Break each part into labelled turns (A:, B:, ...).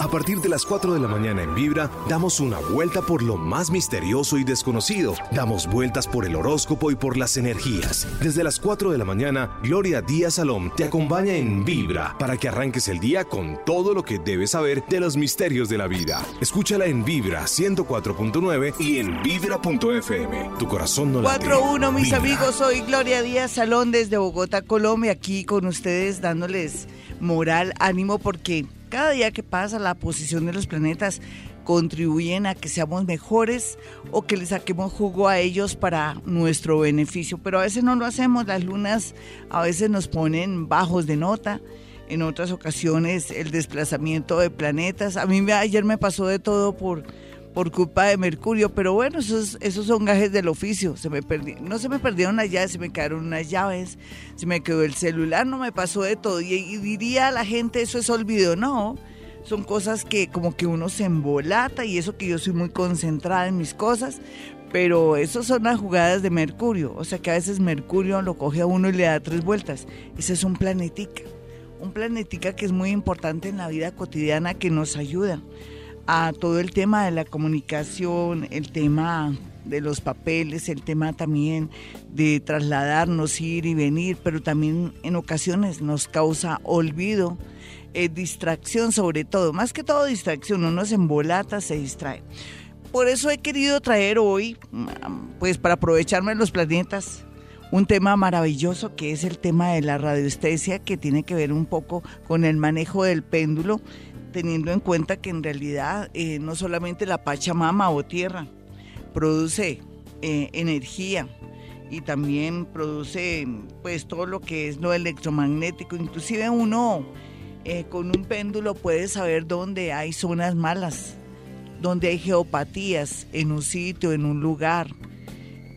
A: A partir de las 4 de la mañana en Vibra, damos una vuelta por lo más misterioso y desconocido. Damos vueltas por el horóscopo y por las energías. Desde las 4 de la mañana, Gloria Díaz Salom te acompaña en Vibra para que arranques el día con todo lo que debes saber de los misterios de la vida. Escúchala en Vibra 104.9 y en Vibra.fm. Tu corazón no late.
B: 4-1, mis
A: Vibra.
B: amigos. Soy Gloria Díaz Salón desde Bogotá, Colombia, aquí con ustedes dándoles moral, ánimo, porque cada día que pasa la posición de los planetas contribuyen a que seamos mejores o que le saquemos jugo a ellos para nuestro beneficio. Pero a veces no lo hacemos, las lunas a veces nos ponen bajos de nota. En otras ocasiones el desplazamiento de planetas. A mí ayer me pasó de todo por, por culpa de Mercurio, pero bueno, esos, esos son gajes del oficio. Se me perdi- no se me perdieron las llaves, se me quedaron unas llaves, se me quedó el celular, no me pasó de todo. Y, y diría a la gente, eso es olvido, no. Son cosas que como que uno se embolata y eso que yo soy muy concentrada en mis cosas, pero eso son las jugadas de Mercurio. O sea que a veces Mercurio lo coge a uno y le da tres vueltas. Ese es un planetica. Un planetica que es muy importante en la vida cotidiana que nos ayuda a todo el tema de la comunicación, el tema de los papeles, el tema también de trasladarnos, ir y venir, pero también en ocasiones nos causa olvido, eh, distracción sobre todo, más que todo distracción, uno se embolata, se distrae. Por eso he querido traer hoy, mm, pues para aprovecharme los planetas, un tema maravilloso que es el tema de la radiestesia, que tiene que ver un poco con el manejo del péndulo, teniendo en cuenta que en realidad eh, no solamente la Pachamama o tierra produce eh, energía y también produce pues todo lo que es lo electromagnético, inclusive uno eh, con un péndulo puede saber dónde hay zonas malas, dónde hay geopatías en un sitio, en un lugar.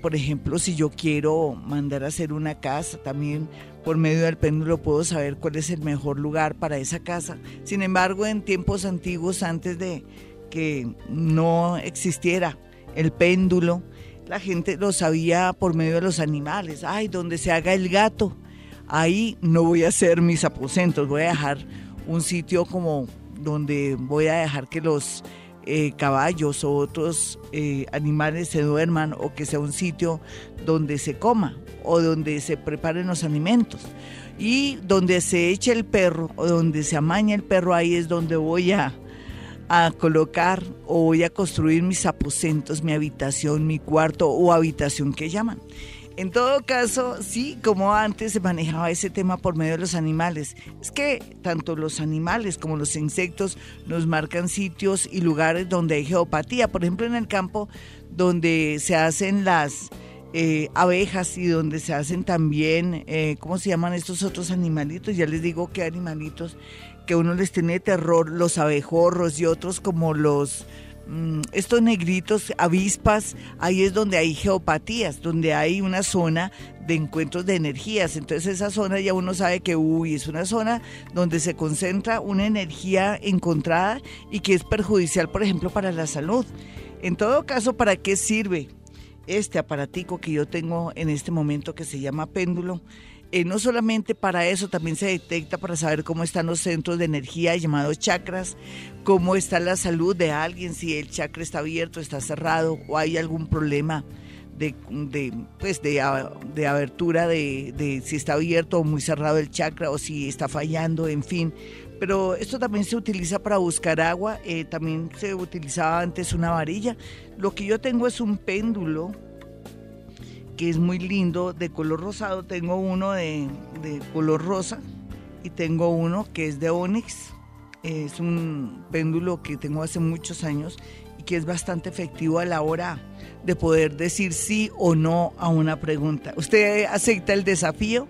B: Por ejemplo, si yo quiero mandar a hacer una casa, también por medio del péndulo puedo saber cuál es el mejor lugar para esa casa. Sin embargo, en tiempos antiguos, antes de que no existiera el péndulo, la gente lo sabía por medio de los animales. Ay, donde se haga el gato, ahí no voy a hacer mis aposentos, voy a dejar un sitio como donde voy a dejar que los eh, caballos o otros eh, animales se duerman o que sea un sitio donde se coma o donde se preparen los alimentos. Y donde se eche el perro o donde se amaña el perro, ahí es donde voy a, a colocar o voy a construir mis aposentos, mi habitación, mi cuarto o habitación que llaman. En todo caso, sí, como antes se manejaba ese tema por medio de los animales. Es que tanto los animales como los insectos nos marcan sitios y lugares donde hay geopatía. Por ejemplo, en el campo donde se hacen las eh, abejas y donde se hacen también, eh, ¿cómo se llaman estos otros animalitos? Ya les digo que animalitos que uno les tiene terror, los abejorros y otros como los estos negritos, avispas, ahí es donde hay geopatías, donde hay una zona de encuentros de energías. Entonces esa zona ya uno sabe que, uy, es una zona donde se concentra una energía encontrada y que es perjudicial, por ejemplo, para la salud. En todo caso, ¿para qué sirve este aparatico que yo tengo en este momento que se llama péndulo? Eh, no solamente para eso, también se detecta para saber cómo están los centros de energía llamados chakras, cómo está la salud de alguien, si el chakra está abierto, está cerrado o hay algún problema de, de, pues de, a- de abertura, de, de si está abierto o muy cerrado el chakra o si está fallando, en fin. Pero esto también se utiliza para buscar agua, eh, también se utilizaba antes una varilla. Lo que yo tengo es un péndulo que es muy lindo, de color rosado. Tengo uno de, de color rosa y tengo uno que es de Onyx. Es un péndulo que tengo hace muchos años y que es bastante efectivo a la hora de poder decir sí o no a una pregunta. ¿Usted acepta el desafío?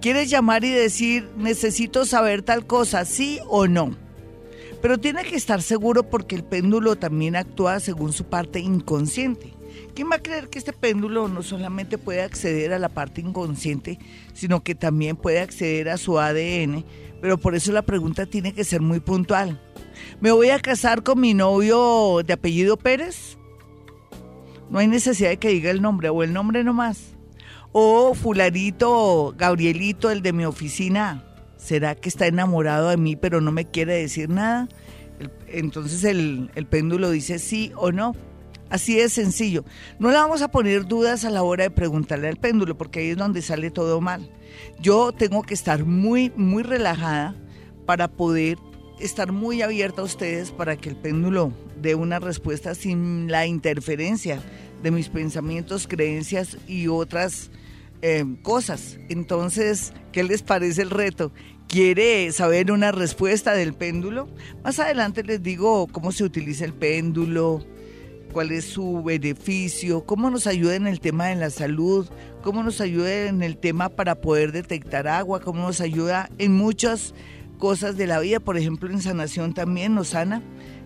B: ¿Quieres llamar y decir necesito saber tal cosa, sí o no? Pero tiene que estar seguro porque el péndulo también actúa según su parte inconsciente. ¿Quién va a creer que este péndulo no solamente puede acceder a la parte inconsciente, sino que también puede acceder a su ADN? Pero por eso la pregunta tiene que ser muy puntual. ¿Me voy a casar con mi novio de apellido Pérez? No hay necesidad de que diga el nombre o el nombre nomás. O fularito, Gabrielito, el de mi oficina, ¿será que está enamorado de mí pero no me quiere decir nada? entonces el, el péndulo dice sí o no. Así de sencillo. No le vamos a poner dudas a la hora de preguntarle al péndulo, porque ahí es donde sale todo mal. Yo tengo que estar muy, muy relajada para poder estar muy abierta a ustedes para que el péndulo dé una respuesta sin la interferencia de mis pensamientos, creencias y otras eh, cosas. Entonces, ¿qué les parece el reto? ¿Quiere saber una respuesta del péndulo? Más adelante les digo cómo se utiliza el péndulo, cuál es su beneficio, cómo nos ayuda en el tema de la salud, cómo nos ayuda en el tema para poder detectar agua, cómo nos ayuda en muchas cosas de la vida, por ejemplo en sanación también nos sana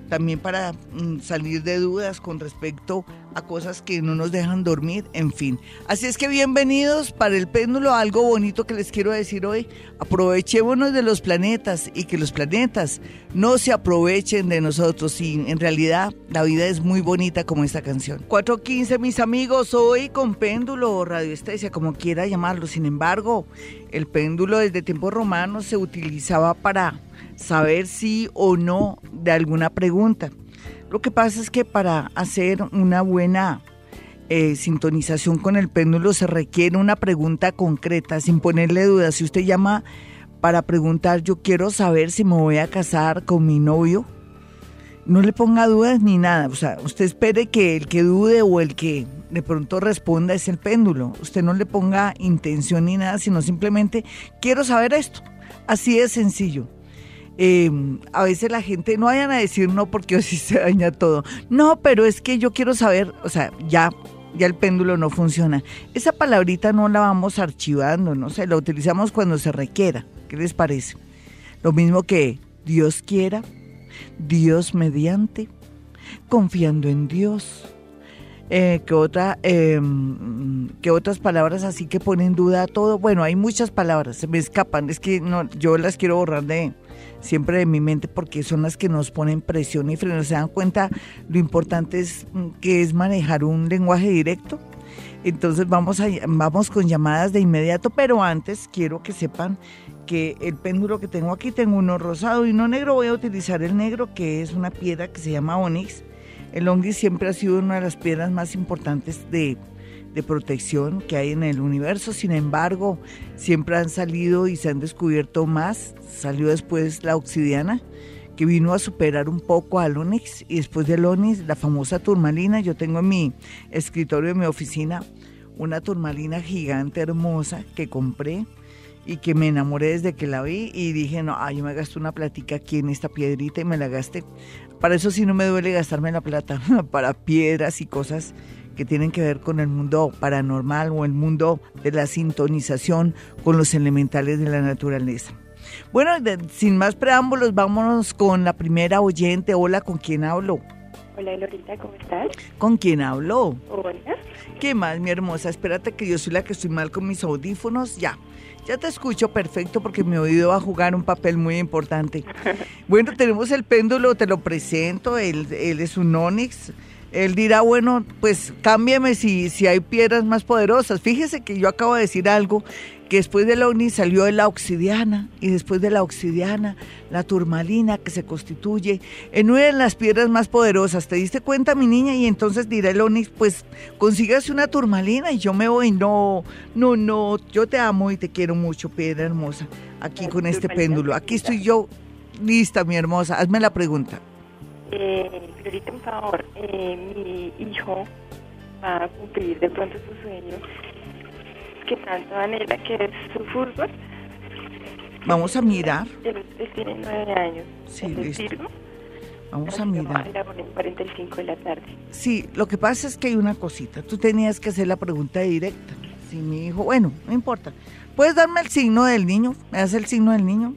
B: también para mm, salir de dudas con respecto a cosas que no nos dejan dormir, en fin. Así es que bienvenidos para el péndulo, algo bonito que les quiero decir hoy, aprovechémonos de los planetas y que los planetas no se aprovechen de nosotros y en realidad la vida es muy bonita como esta canción. 4.15 mis amigos, hoy con péndulo o radiestesia, como quiera llamarlo, sin embargo, el péndulo desde tiempos romanos se utilizaba para saber sí o no de alguna pregunta. Lo que pasa es que para hacer una buena eh, sintonización con el péndulo se requiere una pregunta concreta, sin ponerle dudas. Si usted llama para preguntar, yo quiero saber si me voy a casar con mi novio, no le ponga dudas ni nada. O sea, usted espere que el que dude o el que de pronto responda es el péndulo. Usted no le ponga intención ni nada, sino simplemente quiero saber esto. Así de sencillo. Eh, a veces la gente no vayan a decir no porque así se daña todo. No, pero es que yo quiero saber, o sea, ya ya el péndulo no funciona. Esa palabrita no la vamos archivando, no sé, la utilizamos cuando se requiera. ¿Qué les parece? Lo mismo que Dios quiera, Dios mediante, confiando en Dios. Eh, que, otra, eh, que otras palabras así que ponen duda todo. Bueno, hay muchas palabras, se me escapan, es que no, yo las quiero borrar de, siempre de mi mente porque son las que nos ponen presión y freno. ¿Se dan cuenta? Lo importante es mm, que es manejar un lenguaje directo. Entonces vamos, a, vamos con llamadas de inmediato, pero antes quiero que sepan que el péndulo que tengo aquí, tengo uno rosado y uno negro. Voy a utilizar el negro, que es una piedra que se llama onix. El onix siempre ha sido una de las piedras más importantes de, de protección que hay en el universo. Sin embargo, siempre han salido y se han descubierto más. Salió después la obsidiana, que vino a superar un poco al onix. Y después del onix, la famosa turmalina. Yo tengo en mi escritorio de mi oficina una turmalina gigante, hermosa, que compré y que me enamoré desde que la vi y dije, no, ay, yo me gasté una platica aquí en esta piedrita y me la gasté. Para eso sí no me duele gastarme la plata, para piedras y cosas que tienen que ver con el mundo paranormal o el mundo de la sintonización con los elementales de la naturaleza. Bueno, sin más preámbulos, vámonos con la primera oyente. Hola, ¿con quién hablo?
C: Hola, Lorita, ¿cómo estás?
B: ¿Con quién hablo?
C: Hola.
B: ¿Qué más, mi hermosa? Espérate que yo soy la que estoy mal con mis audífonos. Ya, ya te escucho perfecto porque mi oído va a jugar un papel muy importante. Bueno, tenemos el péndulo, te lo presento. Él, él es un Onix él dirá, bueno, pues cámbiame si, si hay piedras más poderosas. Fíjese que yo acabo de decir algo, que después de la ONI salió la obsidiana y después de la obsidiana la turmalina que se constituye en una de las piedras más poderosas. ¿Te diste cuenta, mi niña? Y entonces dirá el Onix, pues consígase una turmalina y yo me voy. No, no, no, yo te amo y te quiero mucho, piedra hermosa, aquí con este péndulo. Aquí estoy yo, lista, mi hermosa. Hazme la pregunta.
C: Eh, un favor, eh, mi hijo va a cumplir de pronto su sueño, que tanto anhela que es su fútbol.
B: Vamos a mirar.
C: Él, tiene nueve años.
B: Sí, listo. Vamos a mirar.
C: A 45 de la tarde.
B: Sí, lo que pasa es que hay una cosita. Tú tenías que hacer la pregunta directa. Si mi hijo, bueno, no importa. ¿Puedes darme el signo del niño? ¿Me das el signo del niño?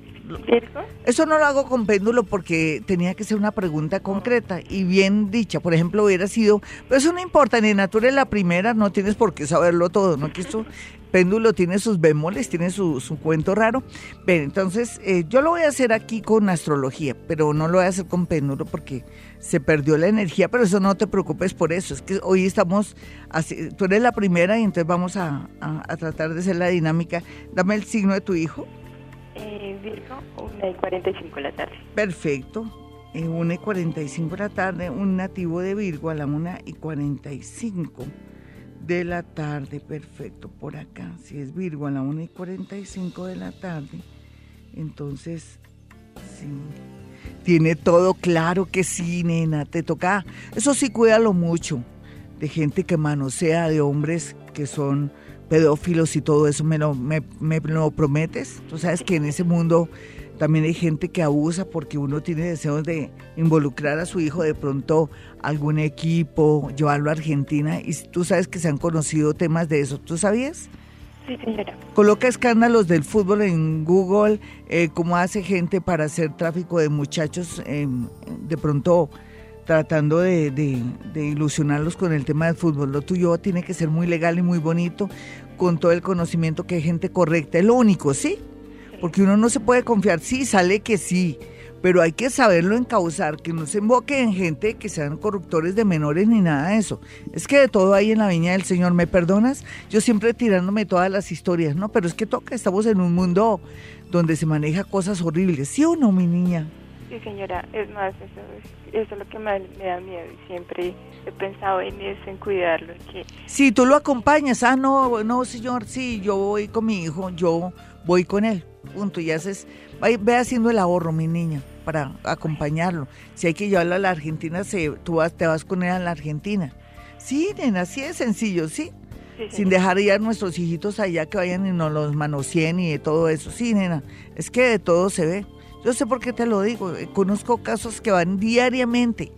B: Eso no lo hago con péndulo porque tenía que ser una pregunta concreta y bien dicha. Por ejemplo, hubiera sido, pero eso no importa, ni Natura es la primera, no tienes por qué saberlo todo, ¿no? Que esto, péndulo tiene sus bemoles, tiene su, su cuento raro. Ven, entonces, eh, yo lo voy a hacer aquí con astrología, pero no lo voy a hacer con péndulo porque se perdió la energía, pero eso no te preocupes por eso, es que hoy estamos, así, tú eres la primera y entonces vamos a, a tratar de hacer la dinámica. Dame el signo de tu hijo.
C: Eh, Virgo, 1 y 45 de la tarde.
B: Perfecto. eh, 1 y 45 de la tarde, un nativo de Virgo a la 1 y 45 de la tarde, perfecto, por acá. Si es Virgo a la 1 y 45 de la tarde, entonces sí. Tiene todo claro que sí, nena, te toca. Eso sí, cuídalo mucho. De gente que manosea, de hombres que son pedófilos y todo eso, ¿me lo, me, me lo prometes? Tú sabes que en ese mundo también hay gente que abusa porque uno tiene deseos de involucrar a su hijo de pronto a algún equipo, llevarlo a Argentina y tú sabes que se han conocido temas de eso. ¿Tú sabías?
C: Sí, señora.
B: Coloca escándalos del fútbol en Google, eh, cómo hace gente para hacer tráfico de muchachos, eh, de pronto tratando de, ilusionarlos con el tema del fútbol. Lo tuyo tiene que ser muy legal y muy bonito, con todo el conocimiento que hay gente correcta. Es lo único, ¿sí? Porque uno no se puede confiar, sí, sale que sí, pero hay que saberlo encauzar, que no se emboque en gente que sean corruptores de menores ni nada de eso. Es que de todo hay en la viña del Señor, ¿me perdonas? Yo siempre tirándome todas las historias, ¿no? Pero es que toca, estamos en un mundo donde se maneja cosas horribles, ¿sí o no, mi niña?
C: Sí, señora. Es más, eso es, eso es lo que más me da miedo y siempre he pensado en eso, en cuidarlo. Que...
B: Si tú lo acompañas, ah, no, no, señor, sí, yo voy con mi hijo, yo voy con él, punto. Y haces, ve haciendo el ahorro, mi niña, para acompañarlo. Si hay que llevarlo a la Argentina, se, tú vas, te vas con él a la Argentina. Sí, nena, así es sencillo, ¿sí?
C: Sí,
B: Sin dejar ir a nuestros hijitos allá que vayan y nos los manoseen y de todo eso. Sí, nena, es que de todo se ve. Yo sé por qué te lo digo. eh, Conozco casos que van diariamente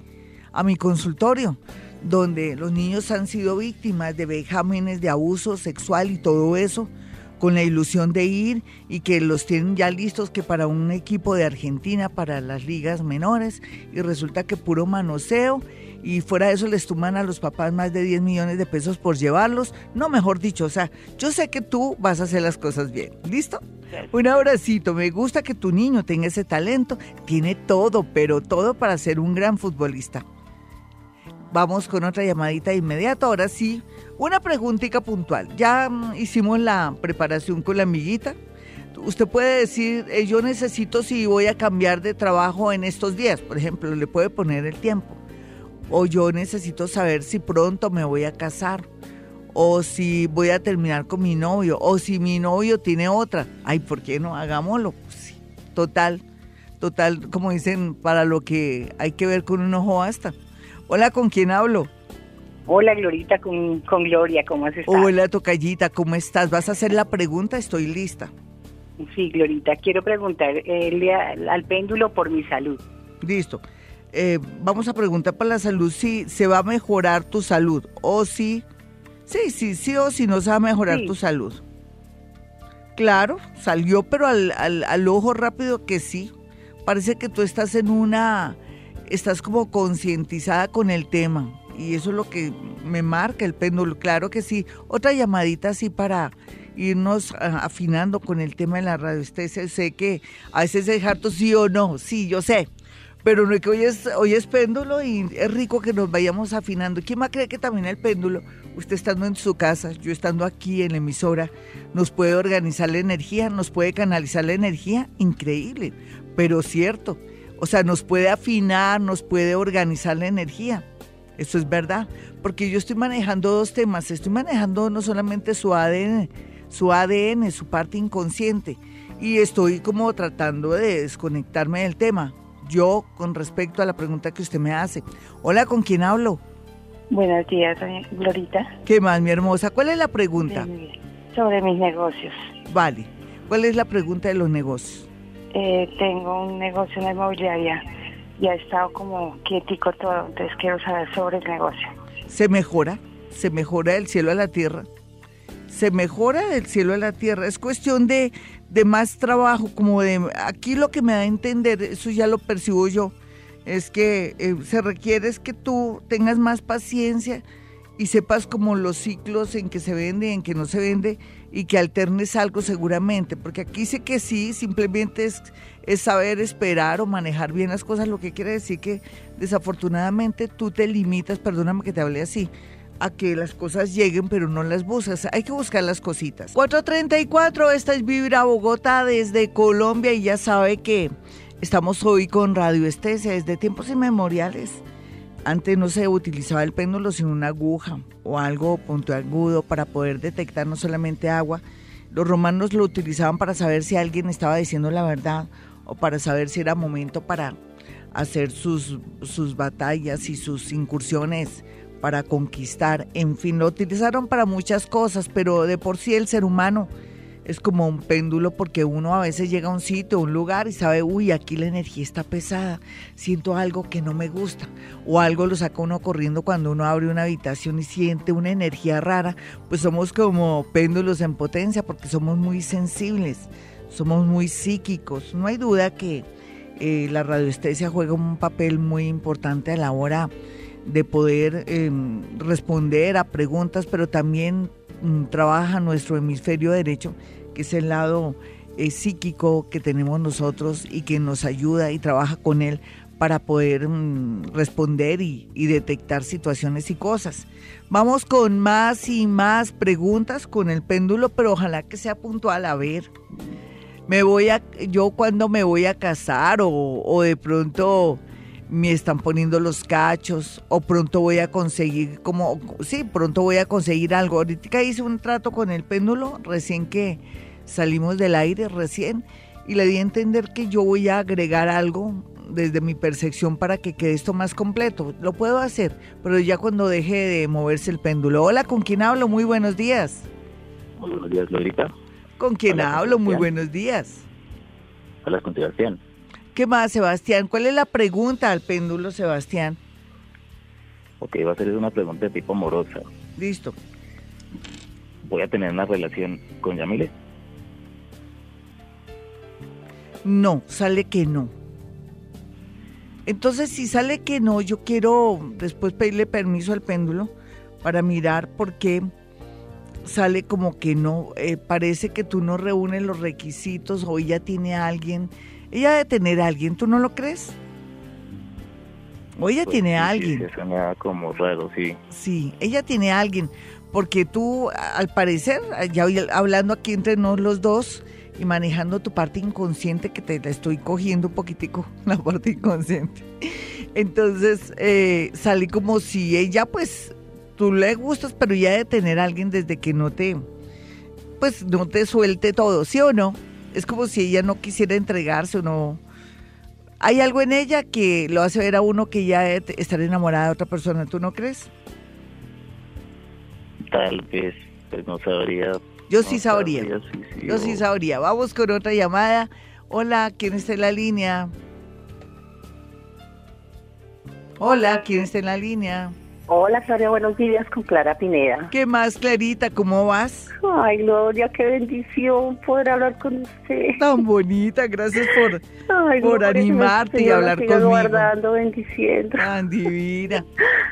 B: a mi consultorio, donde los niños han sido víctimas de vejámenes, de abuso sexual y todo eso, con la ilusión de ir y que los tienen ya listos que para un equipo de Argentina, para las ligas menores, y resulta que puro manoseo y fuera de eso les tuman a los papás más de 10 millones de pesos por llevarlos. No, mejor dicho, o sea, yo sé que tú vas a hacer las cosas bien. ¿Listo? Un abracito, me gusta que tu niño tenga ese talento, tiene todo, pero todo para ser un gran futbolista. Vamos con otra llamadita de inmediato, ahora sí, una preguntita puntual. Ya mm, hicimos la preparación con la amiguita. Usted puede decir, eh, yo necesito si voy a cambiar de trabajo en estos días, por ejemplo, le puede poner el tiempo. O yo necesito saber si pronto me voy a casar o si voy a terminar con mi novio, o si mi novio tiene otra. Ay, ¿por qué no? Hagámoslo. Pues sí, total, total, como dicen, para lo que hay que ver con un ojo basta. Hola, ¿con quién hablo?
D: Hola, Glorita, con, con Gloria, ¿cómo has estado?
B: Hola, tocallita, ¿cómo estás? ¿Vas a hacer la pregunta? Estoy lista.
D: Sí, Glorita, quiero preguntar eh, al, al péndulo por mi salud.
B: Listo. Eh, vamos a preguntar para la salud si se va a mejorar tu salud o si... Sí, sí, sí o si no se va a mejorar
D: Sí.
B: tu salud. Claro, salió, pero al, al, al ojo rápido que sí. Parece que tú estás en una, estás como concientizada con el tema. Y eso es lo que me marca el péndulo. Claro que sí. Otra llamadita así para irnos ah, afinando con el tema de la radiestesia. Sé que a veces es harto sí o no. Sí, yo sé. Pero no es que hoy es, hoy es péndulo y es rico que nos vayamos afinando. ¿Quién más cree que también el péndulo, usted estando en su casa, yo estando aquí en la emisora, nos puede organizar la energía, nos puede canalizar la energía? Increíble, pero cierto. O sea, nos puede afinar, nos puede organizar la energía. Eso es verdad, porque yo estoy manejando dos temas. Estoy manejando no solamente su ADN, su ADN, su parte inconsciente, y estoy como tratando de desconectarme del tema. Yo, con respecto a la pregunta que usted me hace. Hola, ¿con quién hablo?
D: Buenos días, Glorita.
B: ¿Qué más, mi hermosa? ¿Cuál es la pregunta?
D: Sobre mis negocios.
B: Vale. ¿Cuál es la pregunta de los negocios?
D: Eh, tengo un negocio en la inmobiliaria y ha estado como quietico todo, entonces quiero saber sobre el negocio.
B: ¿Se mejora? ¿Se mejora del cielo a la tierra? Se mejora del cielo a la tierra. Es cuestión de, de más trabajo, como de... Aquí lo que me da a entender, eso ya lo percibo yo, es que eh, se requiere es que tú tengas más paciencia y sepas como los ciclos en que se vende y en que no se vende y que alternes algo seguramente, porque aquí sé que sí, simplemente es, es saber esperar o manejar bien las cosas, lo que quiere decir que desafortunadamente tú te limitas, perdóname que te hablé así, a que las cosas lleguen, pero no las buscas. Hay que buscar las cositas. 434, esta es Vibra Bogotá desde Colombia y ya sabe que Estamos hoy con radioestesia desde tiempos inmemoriales. Antes no se utilizaba el péndulo sino una aguja o algo puntiagudo para poder detectar no solamente agua. Los romanos lo utilizaban para saber si alguien estaba diciendo la verdad o para saber si era momento para hacer sus, sus batallas y sus incursiones para conquistar. En fin, lo utilizaron para muchas cosas, pero de por sí el ser humano es como un péndulo porque uno a veces llega a un sitio, a un lugar y sabe, uy, aquí la energía está pesada, siento algo que no me gusta, o algo lo saca uno corriendo cuando uno abre una habitación y siente una energía rara, pues somos como péndulos en potencia porque somos muy sensibles, somos muy psíquicos. No hay duda que eh, la radioestesia juega un papel muy importante a la hora de poder em, responder a preguntas, pero también mm, trabaja nuestro hemisferio derecho que es el lado eh, psíquico que tenemos nosotros y que nos ayuda y trabaja con él para poder mm, responder y, detectar situaciones y cosas. Vamos con más y más preguntas con el péndulo, pero ojalá que sea puntual. A ver, me voy a, yo cuando me voy a casar o, o de pronto me están poniendo los cachos o pronto voy a conseguir como, sí, pronto voy a conseguir algo. Ahorita hice un trato con el péndulo recién que salimos del aire recién y le di a entender que yo voy a agregar algo desde mi percepción para que quede esto más completo. Lo puedo hacer, pero ya cuando deje de moverse el péndulo. Hola, ¿con quién hablo? Muy buenos días.
E: Muy buenos días, Lorita.
B: ¿Con quién hablo? Muy buenos días.
E: Hola, con Sebastián.
B: ¿Qué más, Sebastián? ¿Cuál es la pregunta al péndulo, Sebastián?
E: Ok, va a ser una pregunta de tipo amorosa.
B: Listo.
E: ¿Voy a tener una relación con Yamile?
B: No, sale que no. Entonces, si sale que no, yo quiero después pedirle permiso al péndulo para mirar por qué sale como que no. Eh, parece que tú no reúnes los requisitos o ella tiene a alguien. Ella debe tener a alguien, ¿tú no lo crees? O ella
E: Pues
B: tiene a alguien.
E: Sí, da como raro, sí.
B: Sí, ella tiene a alguien. Porque tú, al parecer, ya hablando aquí entre nosotros los dos y manejando tu parte inconsciente, que te la estoy cogiendo un poquitico, la parte inconsciente. Entonces, eh, salí como si ella, pues, tú le gustas, pero ya de tener a alguien desde que no te, pues, no te suelte todo, ¿sí o no? Es como si ella no quisiera entregarse o no. Hay algo en ella que lo hace ver a uno que ya te- estar enamorada de otra persona, ¿tú no crees?
E: Tal vez, pues no sabría.
B: Yo
E: no
B: sí sabría.
E: sí, sí,
B: Yo
E: o-
B: sí sabría. Vamos con otra llamada. Hola, ¿quién está en la línea? Hola, ¿quién está en la línea?
F: Hola, Gloria, buenos días con Clara Pineda.
B: ¿Qué más, Clarita? ¿Cómo vas?
F: Ay, Gloria, qué bendición poder hablar con usted.
B: Tan bonita, gracias por
F: Ay,
B: por
F: Gloria,
B: animarte y hablar conmigo.
F: guardando, bendiciendo.
B: tan divina.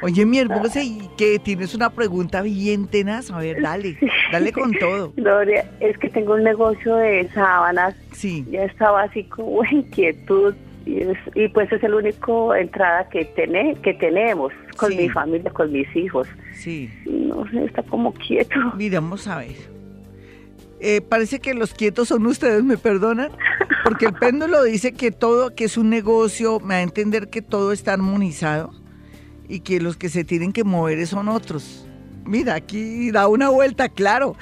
B: Oye, mi hermosa, y que tienes una pregunta bien tenaz. A ver, dale, dale con todo.
F: Gloria, es que tengo un negocio de sábanas.
B: Sí,
F: Ya estaba así como inquietud. Y, es- y pues es el único entrada que, tené, que tenemos con
B: Sí.
F: mi familia, con mis hijos.
B: sí.
F: No sé, está como quieto.
B: Mira, vamos a ver. Eh, parece que los quietos son ustedes, ¿me perdonan? Porque el péndulo dice que todo, que es un negocio, me da a entender que todo está armonizado y que los que se tienen que mover son otros. Mira, aquí da una vuelta, claro.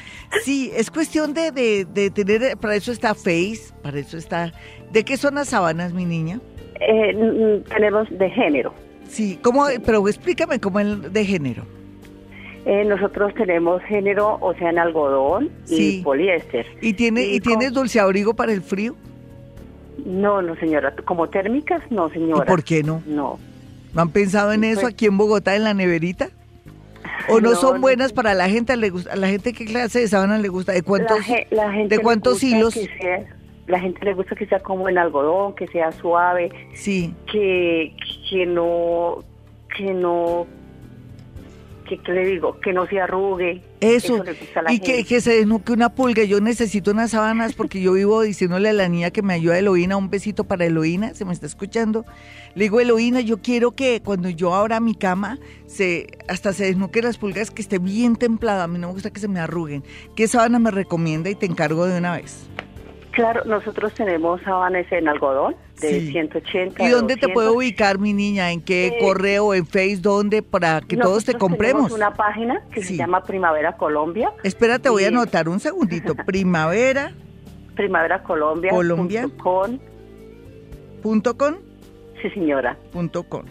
B: Sí, es cuestión de, de, de tener, para eso está Face, para eso está... ¿De qué son las sábanas, mi niña?
F: Eh, tenemos de género.
B: Sí, ¿cómo, pero explícame cómo es de género.
F: Eh, nosotros tenemos género, o sea, en algodón
B: Sí.
F: y poliéster.
B: ¿Y, tiene, ¿y tienes dulce abrigo para el frío?
F: No, no, señora. ¿Como térmicas? No,
B: ¿Y
F: señora.
B: por qué no?
F: No.
B: ¿No han pensado en eso
F: Pues-
B: aquí en Bogotá, en la neverita? ¿O no,
F: No,
B: son buenas para la gente? ¿Le gusta, ¿A la gente qué clase de sábana le gusta? ¿De cuántos?
F: La, ge- la gente
B: ¿De cuántos hilos?
F: sea- la gente le gusta que sea como en algodón, que sea suave,
B: Sí,
F: que, que no, que no, que, ¿qué le digo, que no se arrugue.
B: Eso.
F: le gusta a la
B: Y que se desnuque una pulga. Yo necesito unas sábanas porque yo vivo diciéndole a la niña que me ayuda Eloína, un besito para Eloína, se me está escuchando. Le digo, Eloína, yo quiero que cuando yo abra mi cama, se hasta se desnuque las pulgas, que esté bien templada. A mí no me gusta que se me arruguen. ¿Qué sábana me recomienda y te encargo de una vez?
F: Claro, nosotros tenemos sábanas en algodón de
B: Sí.
F: 180.
B: ¿Y dónde te
F: 200.
B: puedo ubicar, mi niña? ¿En qué
F: Eh,
B: correo, en Face, dónde? Para que todos te compremos.
F: tenemos una página que
B: Sí.
F: se llama Primavera Colombia.
B: Espérate, voy a anotar un segundito. Primavera.
F: Primavera Colombia.
B: Colombia.
F: punto com.
B: punto com,
F: Sí, señora.
B: punto com.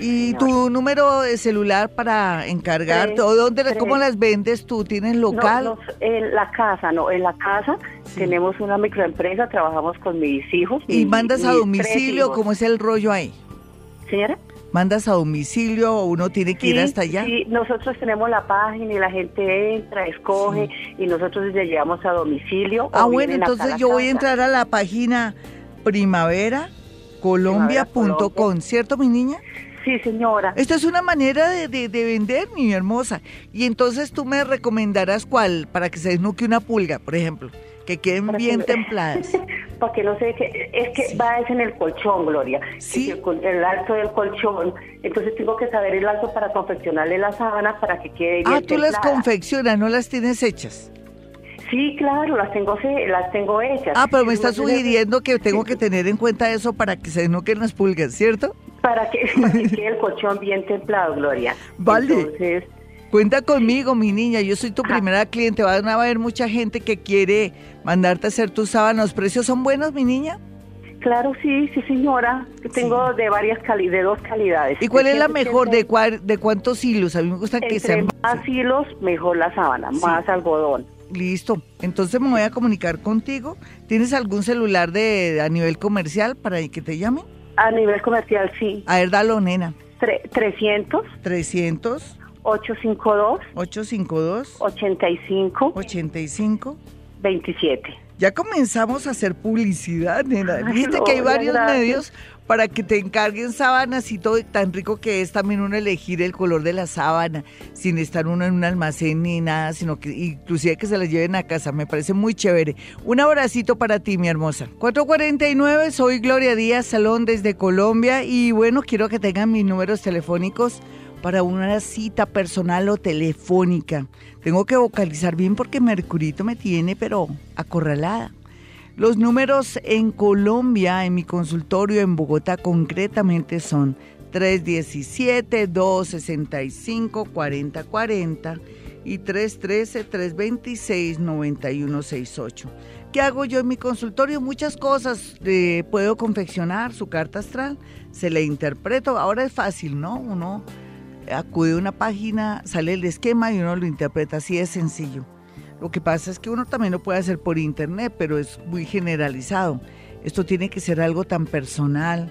B: ¿Y tu número de celular para encargarte?
F: Tres,
B: ¿O dónde, las-
F: tres.
B: cómo las vendes tú? ¿Tienes local?
F: No, en la casa, no, en la casa
B: Sí.
F: tenemos una microempresa, trabajamos con mis hijos.
B: ¿Y mandas a domicilio? ¿Cómo es el rollo ahí?
F: Señora.
B: ¿Mandas a domicilio o uno tiene que ir hasta allá?
F: Sí, nosotros tenemos la página y la gente entra, escoge y nosotros le llevamos a domicilio.
B: Ah, bueno, entonces yo voy a entrar a la página primaveracolombia.com,
F: Colombia.
B: ¿cierto, mi niña?
F: Sí, señora.
B: Esto es una manera de, de- de vender, mi hermosa. Y entonces tú me recomendarás cuál para que se desnuque una pulga, por ejemplo, que queden
F: Para que
B: bien
F: no-
B: templadas.
F: Para que no sé es que
B: Sí.
F: va es en el colchón, Gloria.
B: Sí.
F: Que El, el alto del colchón. Entonces tengo que saber el alto para confeccionarle la sábana para que quede bien
B: Ah, tú las confeccionas, no las tienes hechas.
F: Sí, claro, las tengo, las tengo hechas.
B: Ah, pero me estás
F: Entonces,
B: sugiriendo que tengo que tener en cuenta eso para que se desnuquen las pulgas, ¿cierto?
F: Para que, para que quede el colchón bien templado, Gloria.
B: Vale.
F: Entonces,
B: Cuenta conmigo, mi niña. Yo soy tu
F: Ajá.
B: primera cliente. Va a haber mucha gente que quiere mandarte a hacer tus sábanas. ¿Los precios son buenos, mi niña?
F: claro, sí, sí, señora. Tengo de varias calidades, de dos calidades.
B: ¿Y cuál es la
F: 180,
B: mejor? ¿De, cuál, ¿De cuántos hilos? A mí me gusta que sean...
F: más hilos, mejor la sábana,
B: Sí.
F: más algodón.
B: Listo. Entonces me voy a comunicar contigo. ¿Tienes algún celular de a nivel comercial para que te llamen?
F: A nivel comercial, sí.
B: A ver, dalo, nena.
F: Tre- 300
B: 300
F: 852
B: 852
F: 85
B: 85
F: 27.
B: Ya comenzamos a hacer publicidad, nena. Viste
F: no,
B: que hay varios
F: gracias.
B: medios para que te encarguen sábanas y todo. Tan rico que es también uno elegir el color de la sábana sin estar uno en un almacén ni nada, sino que inclusive que se las lleven a casa. Me parece muy chévere. Un abracito para ti, mi hermosa. 449, soy Gloria Díaz Salón desde Colombia y bueno, quiero que tengan mis números telefónicos para una cita personal o telefónica. Tengo que vocalizar bien porque Mercurito me tiene, pero acorralada. Los números en Colombia, en mi consultorio en Bogotá concretamente son 317-265-4040 y 313-326-9168. ¿Qué hago yo en mi consultorio? Muchas cosas. Eh, puedo confeccionar su carta astral, se le interpreto. Ahora es fácil, ¿no? Uno acude a una página, sale el esquema y uno lo interpreta así de sencillo. Lo que pasa es que uno también lo puede hacer por internet, pero es muy generalizado. Esto tiene que ser algo tan personal,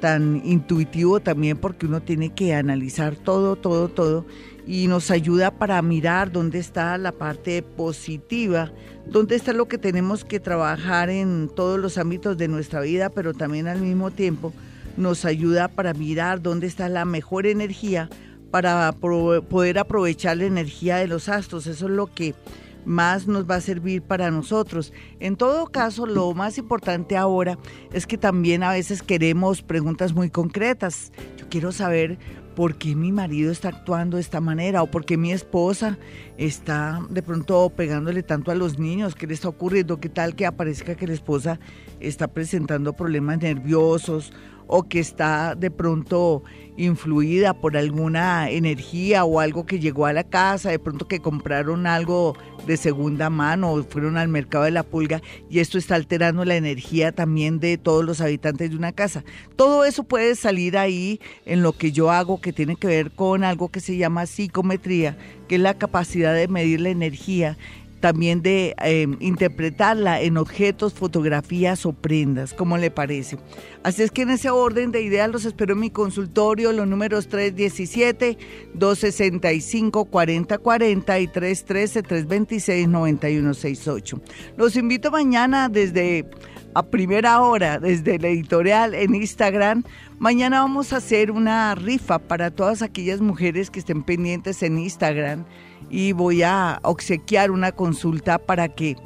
B: tan intuitivo también, porque uno tiene que analizar todo, todo, todo, y nos ayuda para mirar dónde está la parte positiva, dónde está lo que tenemos que trabajar en todos los ámbitos de nuestra vida, pero también al mismo tiempo nos ayuda para mirar dónde está la mejor energía para poder aprovechar la energía de los astros. Eso es lo que más nos va a servir para nosotros. En todo caso, lo más importante ahora es que también a veces queremos preguntas muy concretas. Yo quiero saber por qué mi marido está actuando de esta manera o por qué mi esposa está de pronto pegándole tanto a los niños, qué le está ocurriendo, qué tal que aparezca que la esposa está presentando problemas nerviosos o que está de pronto influida por alguna energía o algo que llegó a la casa, de pronto que compraron algo de segunda mano o fueron al mercado de la pulga y esto está alterando la energía también de todos los habitantes de una casa. Todo eso puede salir ahí en lo que yo hago que tiene que ver con algo que se llama psicometría, que es la capacidad de medir la energía también de eh, interpretarla en objetos, fotografías o prendas, como le parece. Así es que en ese orden de ideas los espero en mi consultorio, los números 317-265-4040 y 313-326-9168. Los invito mañana desde a primera hora, desde el editorial en Instagram. Mañana vamos a hacer una rifa para todas aquellas mujeres que estén pendientes en Instagram y voy a obsequiar una consulta para que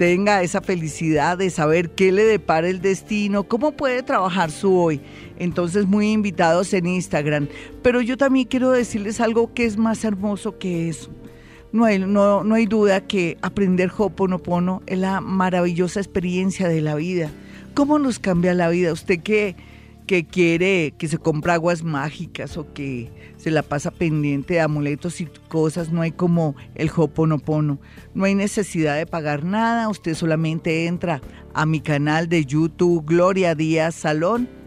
B: tenga esa felicidad de saber qué le depara el destino, cómo puede trabajar su hoy. Entonces, muy invitados en Instagram. Pero yo también quiero decirles algo que es más hermoso que eso. No hay, no, no hay duda que aprender Hoponopono es la maravillosa experiencia de la vida. ¿Cómo nos cambia la vida? Usted que, que quiere que se compra aguas mágicas o que se la pasa pendiente de amuletos y cosas, no hay como el Hoponopono. No hay necesidad de pagar nada, usted solamente entra a mi canal de YouTube Gloria Díaz Salón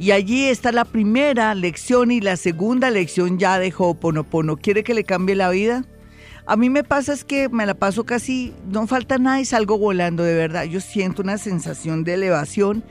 B: y allí está la primera lección y la segunda lección ya de Ho'oponopono. ¿Quiere que le cambie la vida? A mí me pasa es que me la paso casi, no falta nada y salgo volando, de verdad. Yo siento una sensación de elevación,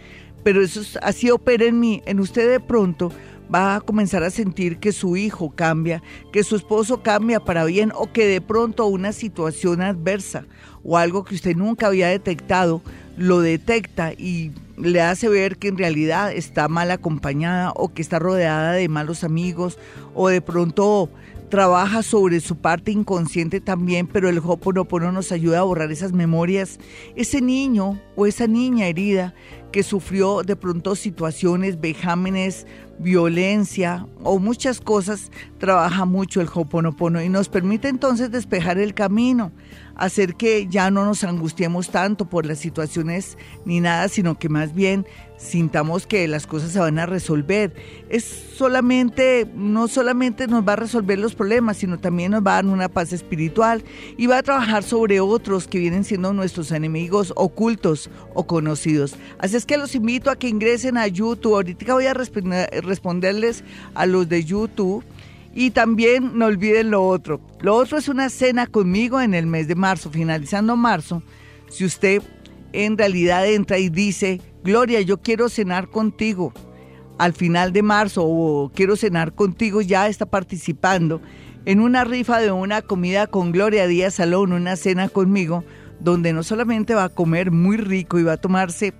B: pero eso es, así opera en mí. En usted de pronto va a comenzar a sentir que su hijo cambia, que su esposo cambia para bien o que de pronto una situación adversa o algo que usted nunca había detectado lo detecta y le hace ver que en realidad está mal acompañada o que está rodeada de malos amigos o de pronto trabaja sobre su parte inconsciente también, pero el Hoponopono nos ayuda a borrar esas memorias. Ese niño o esa niña herida que sufrió de pronto situaciones, vejámenes, violencia o muchas cosas, trabaja mucho el Hoponopono y nos permite entonces despejar el camino hacer que ya no nos angustiemos tanto por las situaciones ni nada, sino que más bien sintamos que las cosas se van a resolver. Es solamente, no solamente nos va a resolver los problemas, sino también nos va a dar una paz espiritual y va a trabajar sobre otros que vienen siendo nuestros enemigos ocultos o conocidos. Así es que los invito a que ingresen a YouTube. Ahorita voy a responderles a los de YouTube y también no olviden lo otro. Lo otro es una cena conmigo en el mes de marzo, finalizando marzo. Si usted en realidad entra y dice, Gloria, yo quiero cenar contigo al final de marzo o quiero cenar contigo, ya está participando en una rifa de una comida con Gloria Díaz Salón, una cena conmigo, donde no solamente va a comer muy rico y va a tomarse